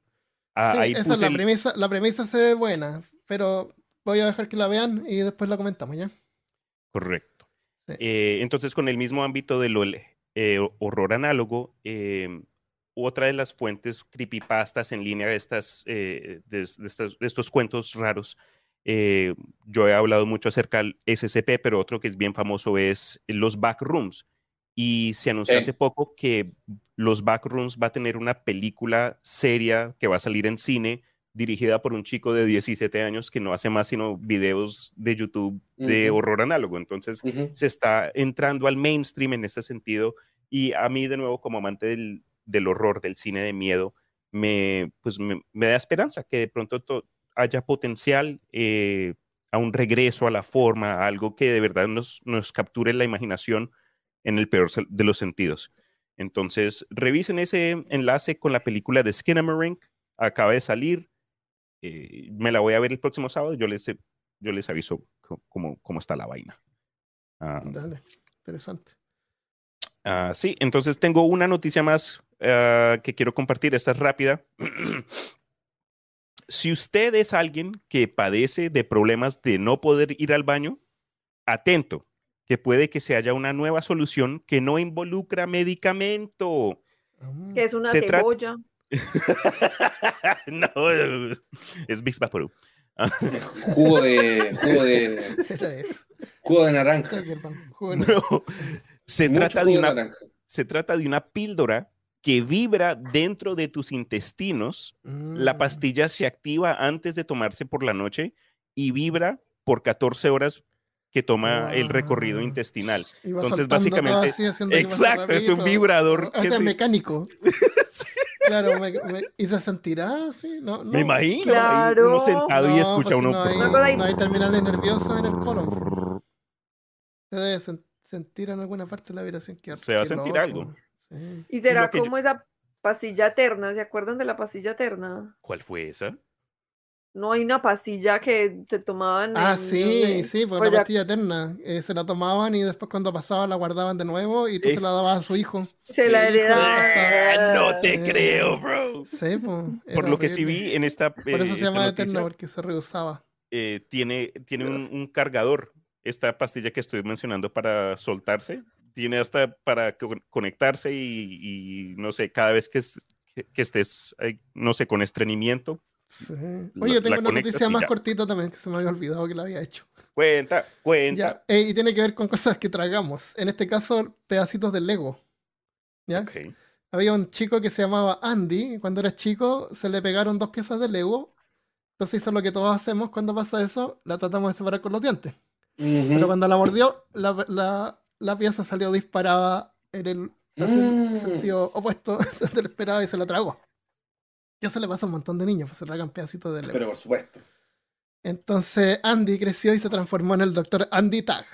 Ah, Sí, ahí esa es la el- premisa. La premisa se ve buena, pero voy a dejar que la vean y después la comentamos, ¿ya? Correcto. Sí. Eh, entonces, con el mismo ámbito del horror análogo, eh, otra de las fuentes creepypastas en línea de, estas, eh, de, de estas- de estos cuentos raros, eh, yo he hablado mucho acerca del SCP, pero otro que es bien famoso es los backrooms. Y se anunció Sí. hace poco que los backrooms va a tener una película seria que va a salir en cine dirigida por un chico de 17 años que no hace más sino videos de YouTube de horror análogo. Entonces se está entrando al mainstream en este sentido y a mí de nuevo como amante del, del horror, del cine de miedo, me, pues me, me da esperanza que de pronto to- haya potencial eh, a un regreso a la forma, a algo que de verdad nos, nos capture la imaginación en el peor de los sentidos. Entonces, revisen ese enlace con la película de Skinamarink, acaba de salir, eh, me la voy a ver el próximo sábado, yo les, yo les aviso cómo, cómo está la vaina. Ah, Dale, interesante. ah, sí, entonces tengo una noticia más ah, que quiero compartir, esta es rápida. si usted es alguien que padece de problemas de no poder ir al baño, atento, que puede que se haya una nueva solución que no involucra medicamento. Mm. Que es una Se cebolla. no, es Big Vaporub. Jugo de. Jugo de. Jugo de naranja. De No, se Mucho trata, de una, naranja. se trata de una píldora que vibra dentro de tus intestinos. La Mm. pastilla se activa antes de tomarse por la noche y vibra por 14 horas que toma el recorrido Guau. intestinal. Y va Entonces, básicamente- así, que Exacto, es un vibrador O que sea, te- mecánico. Claro, me- me- ¿y se sentirá así? No, no. Me imagino. Claro. Uno sentado y escucha pues uno. No hay, no hay terminales nerviosos en el colon. Se debe sen- sentir en alguna parte la vibración. Qué- Se va a sentir loco. algo. Sí. ¿Y será yo- como esa pastilla eterna? ¿Se acuerdan de la pastilla eterna? ¿Cuál fue esa? No hay una pastilla que te tomaban. Ah, en- sí, sí, fue Pues una ya- pastilla eterna. Eh, se la tomaban y después cuando pasaba la guardaban de nuevo y tú Es- se la dabas a su hijo. Se la Sí, heredaban. no te Sí. creo, bro. Sí, po, Por lo que sí vi en esta. Por eh, eso se esta llama noticia, eterna, porque se reusaba. eh, tiene, tiene un, un cargador. Esta pastilla que estoy mencionando para soltarse, tiene hasta para co- conectarse y, y, no sé, cada vez que, es- que, que estés, eh, no sé, con estreñimiento, Sí. La- Oye, tengo la una noticia más ya. cortita también que se me había olvidado que la había hecho. cuenta, cuenta. Ya, eh, y tiene que ver con cosas que tragamos. En este caso, pedacitos de Lego. ¿Ya? Ok. Había un chico que se llamaba Andy, cuando era chico se le pegaron dos piezas de Lego. Entonces hizo lo que todos hacemos cuando pasa eso, la tratamos de separar con los dientes. Ujú. Pero cuando la mordió, la, la- la pieza salió disparada en el Mm. sentido opuesto donde lo esperaba y se la tragó. Y eso le pasa a un montón de niños, pues se tragan pedacitos de Lego. Pero por supuesto. Entonces Andy creció y se transformó en el doctor Andy Tag,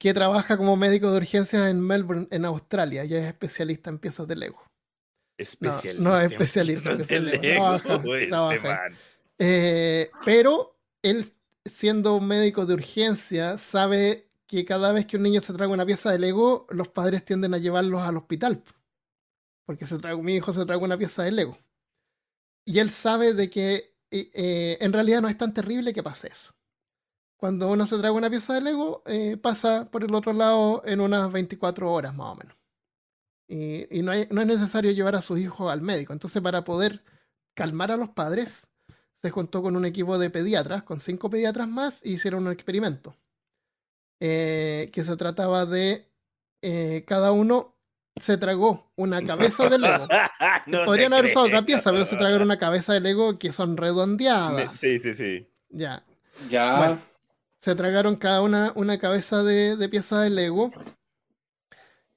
que trabaja como médico de urgencias en Melbourne, en Australia, y es especialista en piezas de Lego. Especialista. no es en especialista en piezas de Lego. Lego, Trabaja, este trabaja. Eh, pero él, siendo un médico de urgencia, sabe que cada vez que un niño se traga una pieza de Lego, los padres tienden a llevarlos al hospital. Porque se traga, mi hijo se traga una pieza de Lego. Y él sabe de que eh, eh, en realidad no es tan terrible que pase eso. Cuando uno se traga una pieza de Lego, eh, pasa por el otro lado en unas 24 horas más o menos. Y, no es necesario llevar a sus hijos al médico. Entonces, para poder calmar a los padres, se juntó con un equipo de pediatras, con cinco pediatras más, y hicieron un experimento. Eh, que se trataba de eh, cada uno se tragó una cabeza de Lego. No Podrían haber usado otra pieza, pero se tragaron una cabeza de Lego que son redondeadas. Sí, sí, sí. Ya. Ya. Bueno. Se tragaron cada una una cabeza de, de pieza de Lego.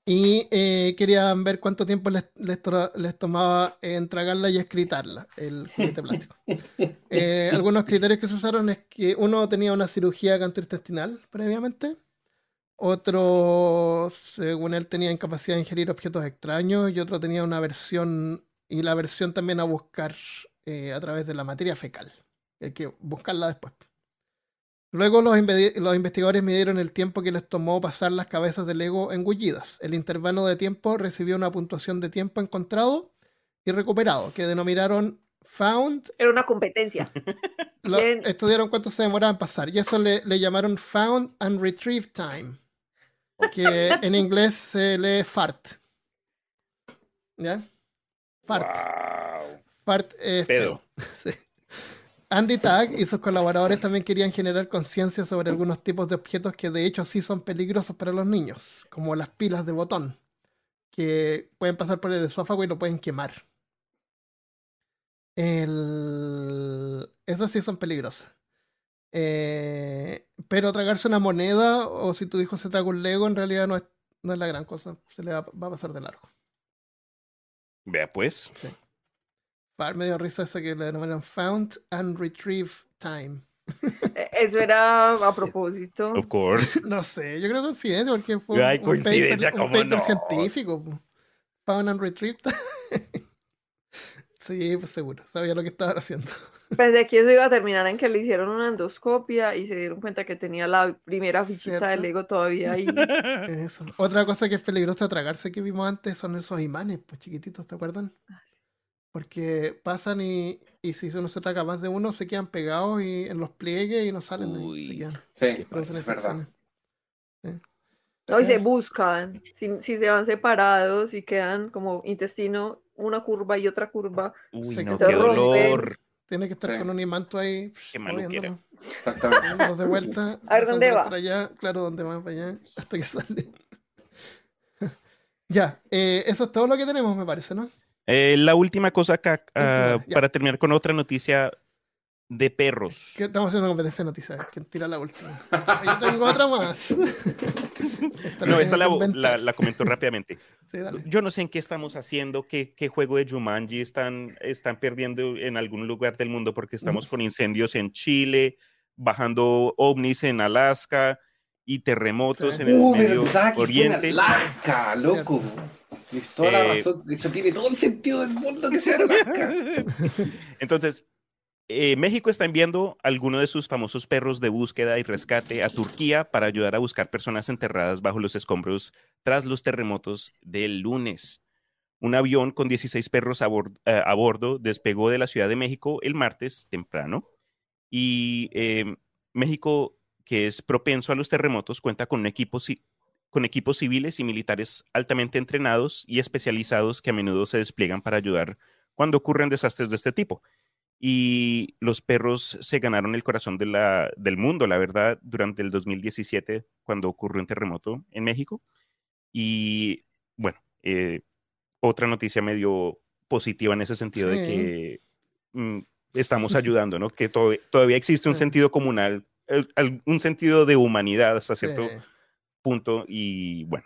Y eh, querían ver cuánto tiempo les, les, to- les tomaba en tragarla y escritarla, el juguete plástico. Eh, algunos criterios que se usaron es que uno tenía una cirugía gastrointestinal previamente, otro, según él, tenía incapacidad de ingerir objetos extraños y otro tenía una versión, y la versión también a buscar eh, a través de la materia fecal. Hay que buscarla después. Luego los, investigadores midieron el tiempo que les tomó pasar las cabezas de Lego engullidas. El intervalo de tiempo recibió una puntuación de tiempo encontrado y recuperado, que denominaron found. Era una competencia. Lo- estudiaron cuánto se demoraba en pasar y eso le, le llamaron found and retrieve time, que en inglés se lee fart. ¿Ya? Fart. Wow. Fart es Pedo. Sí. Andy Tag y sus colaboradores también querían generar conciencia sobre algunos tipos de objetos que de hecho sí son peligrosos para los niños, como las pilas de botón, que pueden pasar por el esófago y lo pueden quemar. El... Esas sí son peligrosas. Eh, pero tragarse una moneda o si tu hijo se traga un Lego en realidad no es, no es la gran cosa, se le va, va a pasar de largo. Vea pues. Pa- Me dio risa esa que le denominan Found and Retrieve Time. Eh, Eso era a propósito. Of course. No sé, yo creo que coincidencia porque fue Ay, un coincidencia, paper, un ¿cómo paper no? científico. Found and Retrieve Time. Sí, pues seguro, sabía lo que estaban haciendo. Pensé que eso iba a terminar en que le hicieron una endoscopia y se dieron cuenta que tenía la primera fichita de ¿Cierto? Lego todavía ahí. Eso. Otra cosa que es peligrosa tragarse que vimos antes son esos imanes, pues chiquititos, ¿te acuerdan? Porque pasan y, y si uno se traga más de uno, se quedan pegados y en los pliegues y no salen. ahí, Uy. se quedan, Sí, es verdad. Sí. No, y se buscan. Si, si se van separados y quedan como intestino una curva y otra curva. Uy, Se no, qué dolor. Tiene que estar Sí. con un imanto ahí. Qué moviéndolo. Exactamente. De vuelta. A ver, ¿dónde va? Para allá, claro, dónde va para allá, hasta que sale. ya, eh, eso es todo lo que tenemos, me parece, ¿no? Eh, la última cosa acá, ya. para terminar con otra noticia de perros. Que estamos haciendo competencia de noticias. ¿Quién tira la última? Yo tengo otra más. Esta No, esta la, la, la comento rápidamente. Sí, dale. Yo no sé en qué estamos haciendo, qué, qué juego de Jumanji están, están perdiendo en algún lugar del mundo porque estamos con incendios en Chile, bajando ovnis en Alaska y terremotos Sí. en el Uh, Medio verdad que fue en Oriente. Alaska, loco. Tienes toda la Eh, razón. Eso tiene todo el sentido del mundo que sea. Entonces, eh, México está enviando algunos de sus famosos perros de búsqueda y rescate a Turquía para ayudar a buscar personas enterradas bajo los escombros tras los terremotos del lunes. Un avión con 16 perros a, bor- eh, a bordo despegó de la Ciudad de México el martes temprano y México, que es propenso a los terremotos, cuenta con un equipo con equipos civiles y militares altamente entrenados y especializados que a menudo se despliegan para ayudar cuando ocurren desastres de este tipo. Y los perros se ganaron el corazón de la- del mundo, la verdad, durante el 2017, cuando ocurrió un terremoto en México. Y bueno, eh, otra noticia medio positiva en ese sentido de Sí. que mm, estamos ayudando, ¿no? Que to- todavía existe un Sí. sentido comunal, el- al- un sentido de humanidad hasta cierto Sí. Punto y bueno,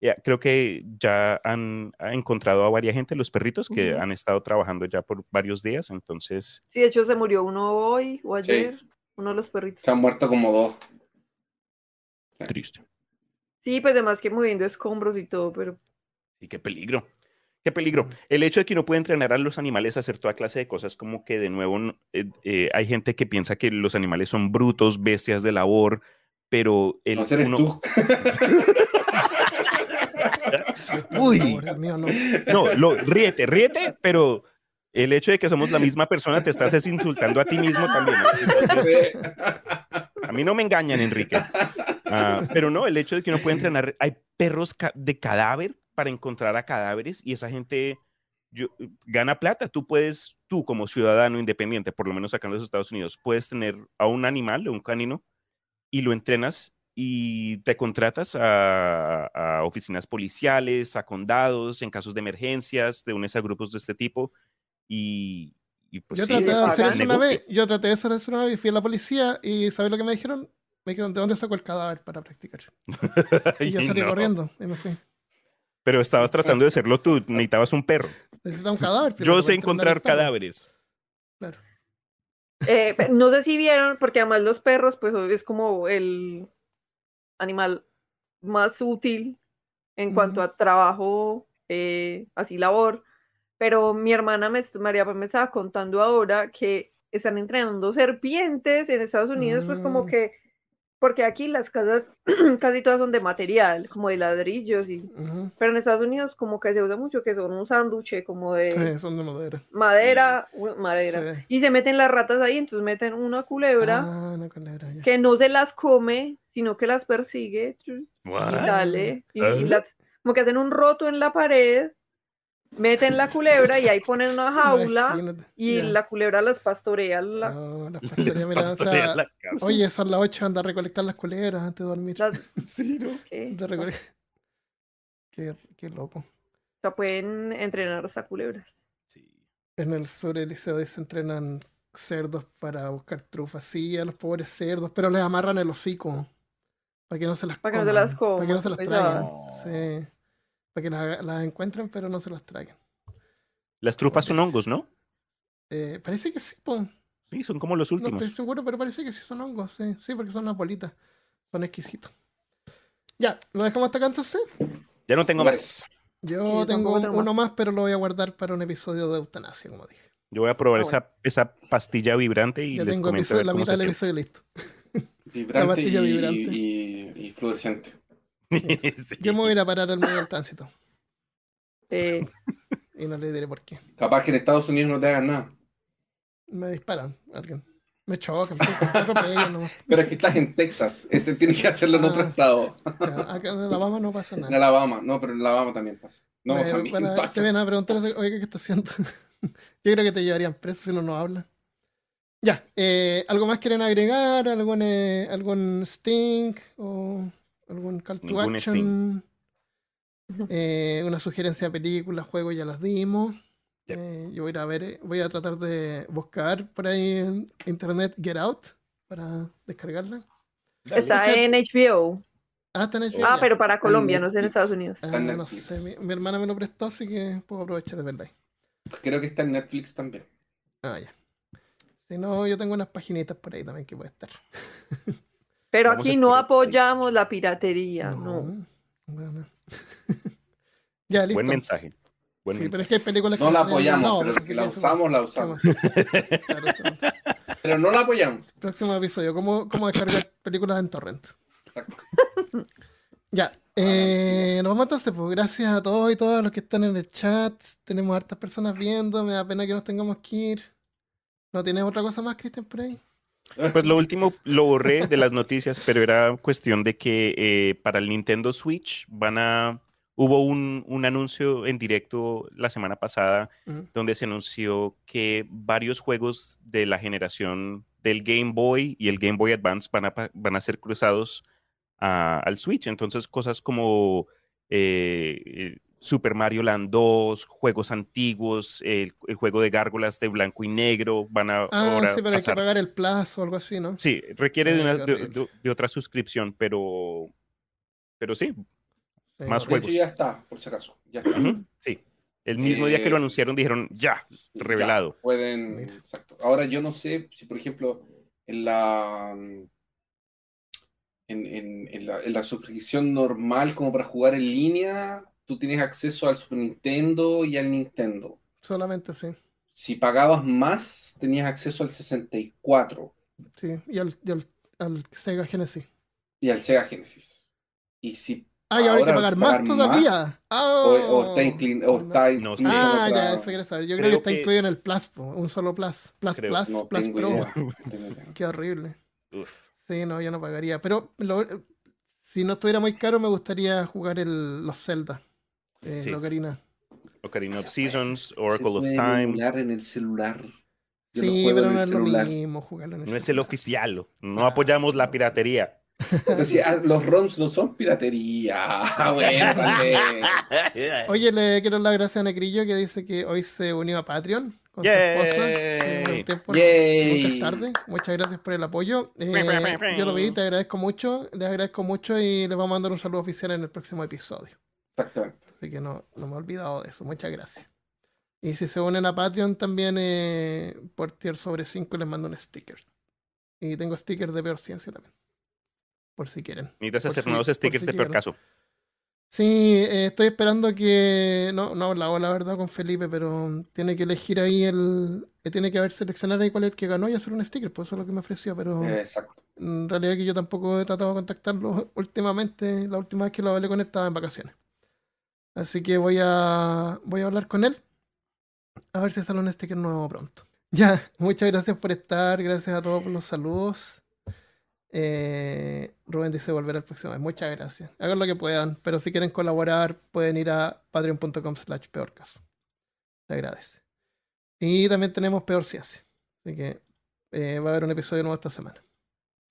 ya, creo que ya han, ha encontrado a varias gente, los perritos que Ujú. han estado trabajando ya por varios días, entonces Sí, de hecho se murió uno hoy o ayer, uno de los perritos. Se han muerto como dos. triste. Sí, pues además que moviendo escombros y todo, pero Y qué peligro. Qué peligro. Mm. El hecho de que uno puede entrenar a los animales a hacer toda clase de cosas, como que de nuevo eh, eh, hay gente que piensa que los animales son brutos, bestias de labor, pero el No uno- tú. Uy, el mío no. No, lo, ríete, ríete, pero el hecho de que somos la misma persona te estás es insultando a ti mismo también. ¿no? Entonces, A mí no me engañan, Enrique. Ah, pero no, el hecho de que uno puede entrenar, hay perros ca- de cadáver para encontrar a cadáveres y esa gente yo- gana plata. Tú puedes, tú como ciudadano independiente, por lo menos acá en los Estados Unidos, puedes tener a un animal, un canino, y lo entrenas y te contratas a, a oficinas policiales, a condados, en casos de emergencias, te unes a grupos de este tipo y, y pues Yo sí, traté de hacer eso una vez. Yo traté de hacer eso una vez y fui a la policía y ¿sabes lo que me dijeron? Me dijeron, ¿de dónde sacó el cadáver para practicar? Y yo salí no. corriendo y me fui. Pero estabas tratando de hacerlo tú, necesitabas un perro. Necesitaba un cadáver. Yo sé encontrar cadáveres. Claro. Eh, no sé si vieron, porque además los perros, pues es como el animal más útil en cuanto a trabajo, eh, así labor. Pero mi hermana me, María me estaba contando ahora que están entrenando serpientes en Estados Unidos, pues como Mm. que, porque aquí las casas casi todas son de material, como de ladrillos, y, Ujú. pero en Estados Unidos como que se usa mucho que son un sándwich como de Sí, son de madera. madera, madera. Sí. Y se meten las ratas ahí, entonces meten una culebra Ah, una culebra, ya. que no se las come, sino que las persigue y sale. Y, y las, como que hacen un roto en la pared, meten la culebra y ahí ponen una jaula Imagínate, y la culebra las pastorea. La, No, las o sea, la casa. Oye, son las 8, anda a recolectar las culebras antes de dormir. las- Sí, ¿no? ¿qué? A recole- Qué, qué loco. O sea, pueden entrenar hasta culebras. Sí. En el sur del liceo se entrenan cerdos para buscar trufas, sí, a los pobres cerdos, pero les amarran el hocico para que no se las Para que no se coman, las para que no coman, se las qué traigan. Sí, para que las, encuentren, pero no se las traigan. Las trufas son hongos, ¿no? Eh, parece que sí. Sí, son como los no últimos. estoy seguro, pero parece que sí son hongos, sí, sí, porque son unas bolitas, son exquisitos. Ya, ¿lo dejamos hasta acá entonces? Ya no tengo más. Yo Sí, tengo un- uno más. pero lo voy a guardar para un episodio de eutanasia, como dije. Yo voy a probar Ah, bueno. esa, esa pastilla vibrante y les tengo comento a episodio- ver la cómo se mitad del episodio listo. Vibrante, pastilla y, vibrante. y- y fluorescente. Sí. Yo me voy a ir a parar al medio del tránsito Eh, y no le diré por qué. Capaz que en Estados Unidos no te hagan nada. Me disparan, alguien. Me chocan, me. Pero es que estás en Texas. Ese tiene que hacerlo en otro Ah. estado. Acá en Alabama no pasa En nada. Alabama. No, pero en Alabama también pasa. No, Me- también van a- pasa. te ven a preguntar, oye, ¿qué está haciendo? Yo creo que te llevarían preso si uno no habla. Ya, eh, ¿algo más quieren agregar? ¿Algún, eh, algún sting? ¿O algún call to Ningún action? Eh, una sugerencia de película, juego, ya las dimos. Yep. Eh, yo voy a ir a ver, eh, voy a tratar de buscar por ahí en internet Get Out para descargarla. Está Mucha- en HBO. Ah, está en HBO, Ah, ya. pero para Colombia, no sé en. Estados Unidos. Ah, no sé, mi, mi hermana me lo prestó, así que puedo aprovechar de verla ahí. Creo que está en Netflix también. Ah, ya. Si no, yo tengo unas paginitas por ahí también que puede estar. Pero Vamos aquí no apoyamos la piratería, no. bueno. ya, listo. Buen mensaje. Buen Sí, pero mensaje. es que hay películas No que la apoyamos, no, pero que sí, la eso- usamos, la ¿qué usamos. Pero no la apoyamos. Próximo episodio, ¿cómo, cómo descargar películas en torrent? Exacto. Ya, eh, nos vamos entonces, pues gracias a todos y todas los que están en el chat. Tenemos hartas personas viendo, me da pena que nos tengamos que ir. ¿No tienes otra cosa más, Cristian, por ahí? Pues lo último lo borré de las noticias, pero era cuestión de que eh, para el Nintendo Switch van a... Hubo un, un anuncio en directo la semana pasada donde se anunció que varios juegos de la generación del Game Boy y el Game Boy Advance van a, van a ser cruzados a- al Switch. Entonces, cosas como eh, eh, Super Mario Land 2, juegos antiguos, el, el juego de gárgolas de blanco y negro van a Ah, ahora sí, pero hay que pasar. pagar el plazo o algo así, ¿no? Sí, requiere de, Ay, una- de- de- de otra suscripción, pero, pero sí, Sí, más hecho, ya está, por si acaso. Ya está. ujú, sí. El mismo día que lo Eh, anunciaron dijeron, ya, Ya, revelado. pueden, Mira. exacto. Ahora yo no sé si, por ejemplo, en la en, en- en la, en la suscripción normal como para jugar en línea, tú tienes acceso al Super Nintendo y al Nintendo. Solamente sí. Si pagabas más, tenías acceso al 64 Sí, y al, y al, al Sega Genesis. y al Sega Genesis. Y si Ah, y ahora hay que pagar más todavía. más, o, o está inclin- o está No, incluido Ah, otra- ya, eso quiero saber. Yo creo, Creo que está que- incluido en el Plus, po, un solo Plus. Plus, Creo. Plus, No Plus Pro. idea. Qué horrible. Uf. Sí, no, yo no pagaría. Pero lo- si no estuviera muy caro, me gustaría jugar el, los Zelda. Eh, Sí. la Ocarina. Ocarina of Se Seasons, Oracle se of Time. emular en el celular. Yo lo Sí, juego pero en no el es lo celular. mismo jugarlo en el No es el oficial. No Ah. apoyamos la piratería. Si, ah, los ROMs no son piratería. Ah, bueno. Oye, le quiero dar las gracias a Negrillo que dice que hoy se unió a Patreon con su esposa. Sí, tiempo, Yay. nunca es tarde. Muchas gracias por el apoyo. Eh, yo lo vi, te agradezco mucho. Les agradezco mucho y les vamos a mandar un saludo oficial en el próximo episodio. Exactamente. Así que no, no me he olvidado de eso. Muchas gracias. Y si se unen a Patreon también eh, por tier sobre 5 les mando un sticker. Y tengo stickers de peor ciencia también. Por si quieren. Necesitas hacer si- nuevos stickers si de peor caso. Sí, eh, estoy esperando que. No, no he hablado la verdad con Felipe, pero tiene que elegir ahí el. eh, Tiene que haber seleccionar ahí cuál es el que ganó y hacer un sticker, pues eso es lo que me ofreció, pero exacto. en realidad que yo tampoco he tratado de contactarlo últimamente. La última vez que lo hablé con él estaba en vacaciones. Así que voy a voy a hablar con él. A ver si sale un sticker nuevo pronto. Ya, muchas gracias por estar, gracias a todos por los saludos. Eh, Rubén dice volver al próximo mes. Muchas gracias. Hagan lo que puedan, pero si quieren colaborar, pueden ir a patreon.com slash peorcaso. Se agradece. Y también tenemos Peor Ciencia. Así que eh, va a haber un episodio nuevo esta semana.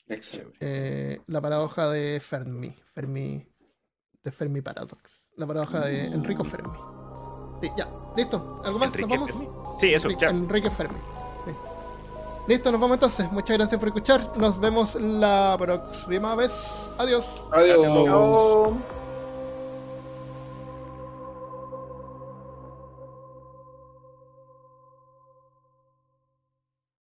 Excelente. Eh, la paradoja de Fermi. Fermi. De Fermi Paradox. La paradoja de Enrico Fermi. Sí, ya, listo. ¿Algo más? ¿Nos Enrique vamos? Fermi. Sí, eso, Enrique, ya. Enrique Fermi. Sí. Listo, nos vamos entonces. Muchas gracias por escuchar. Nos vemos la próxima vez. Adiós. Adiós.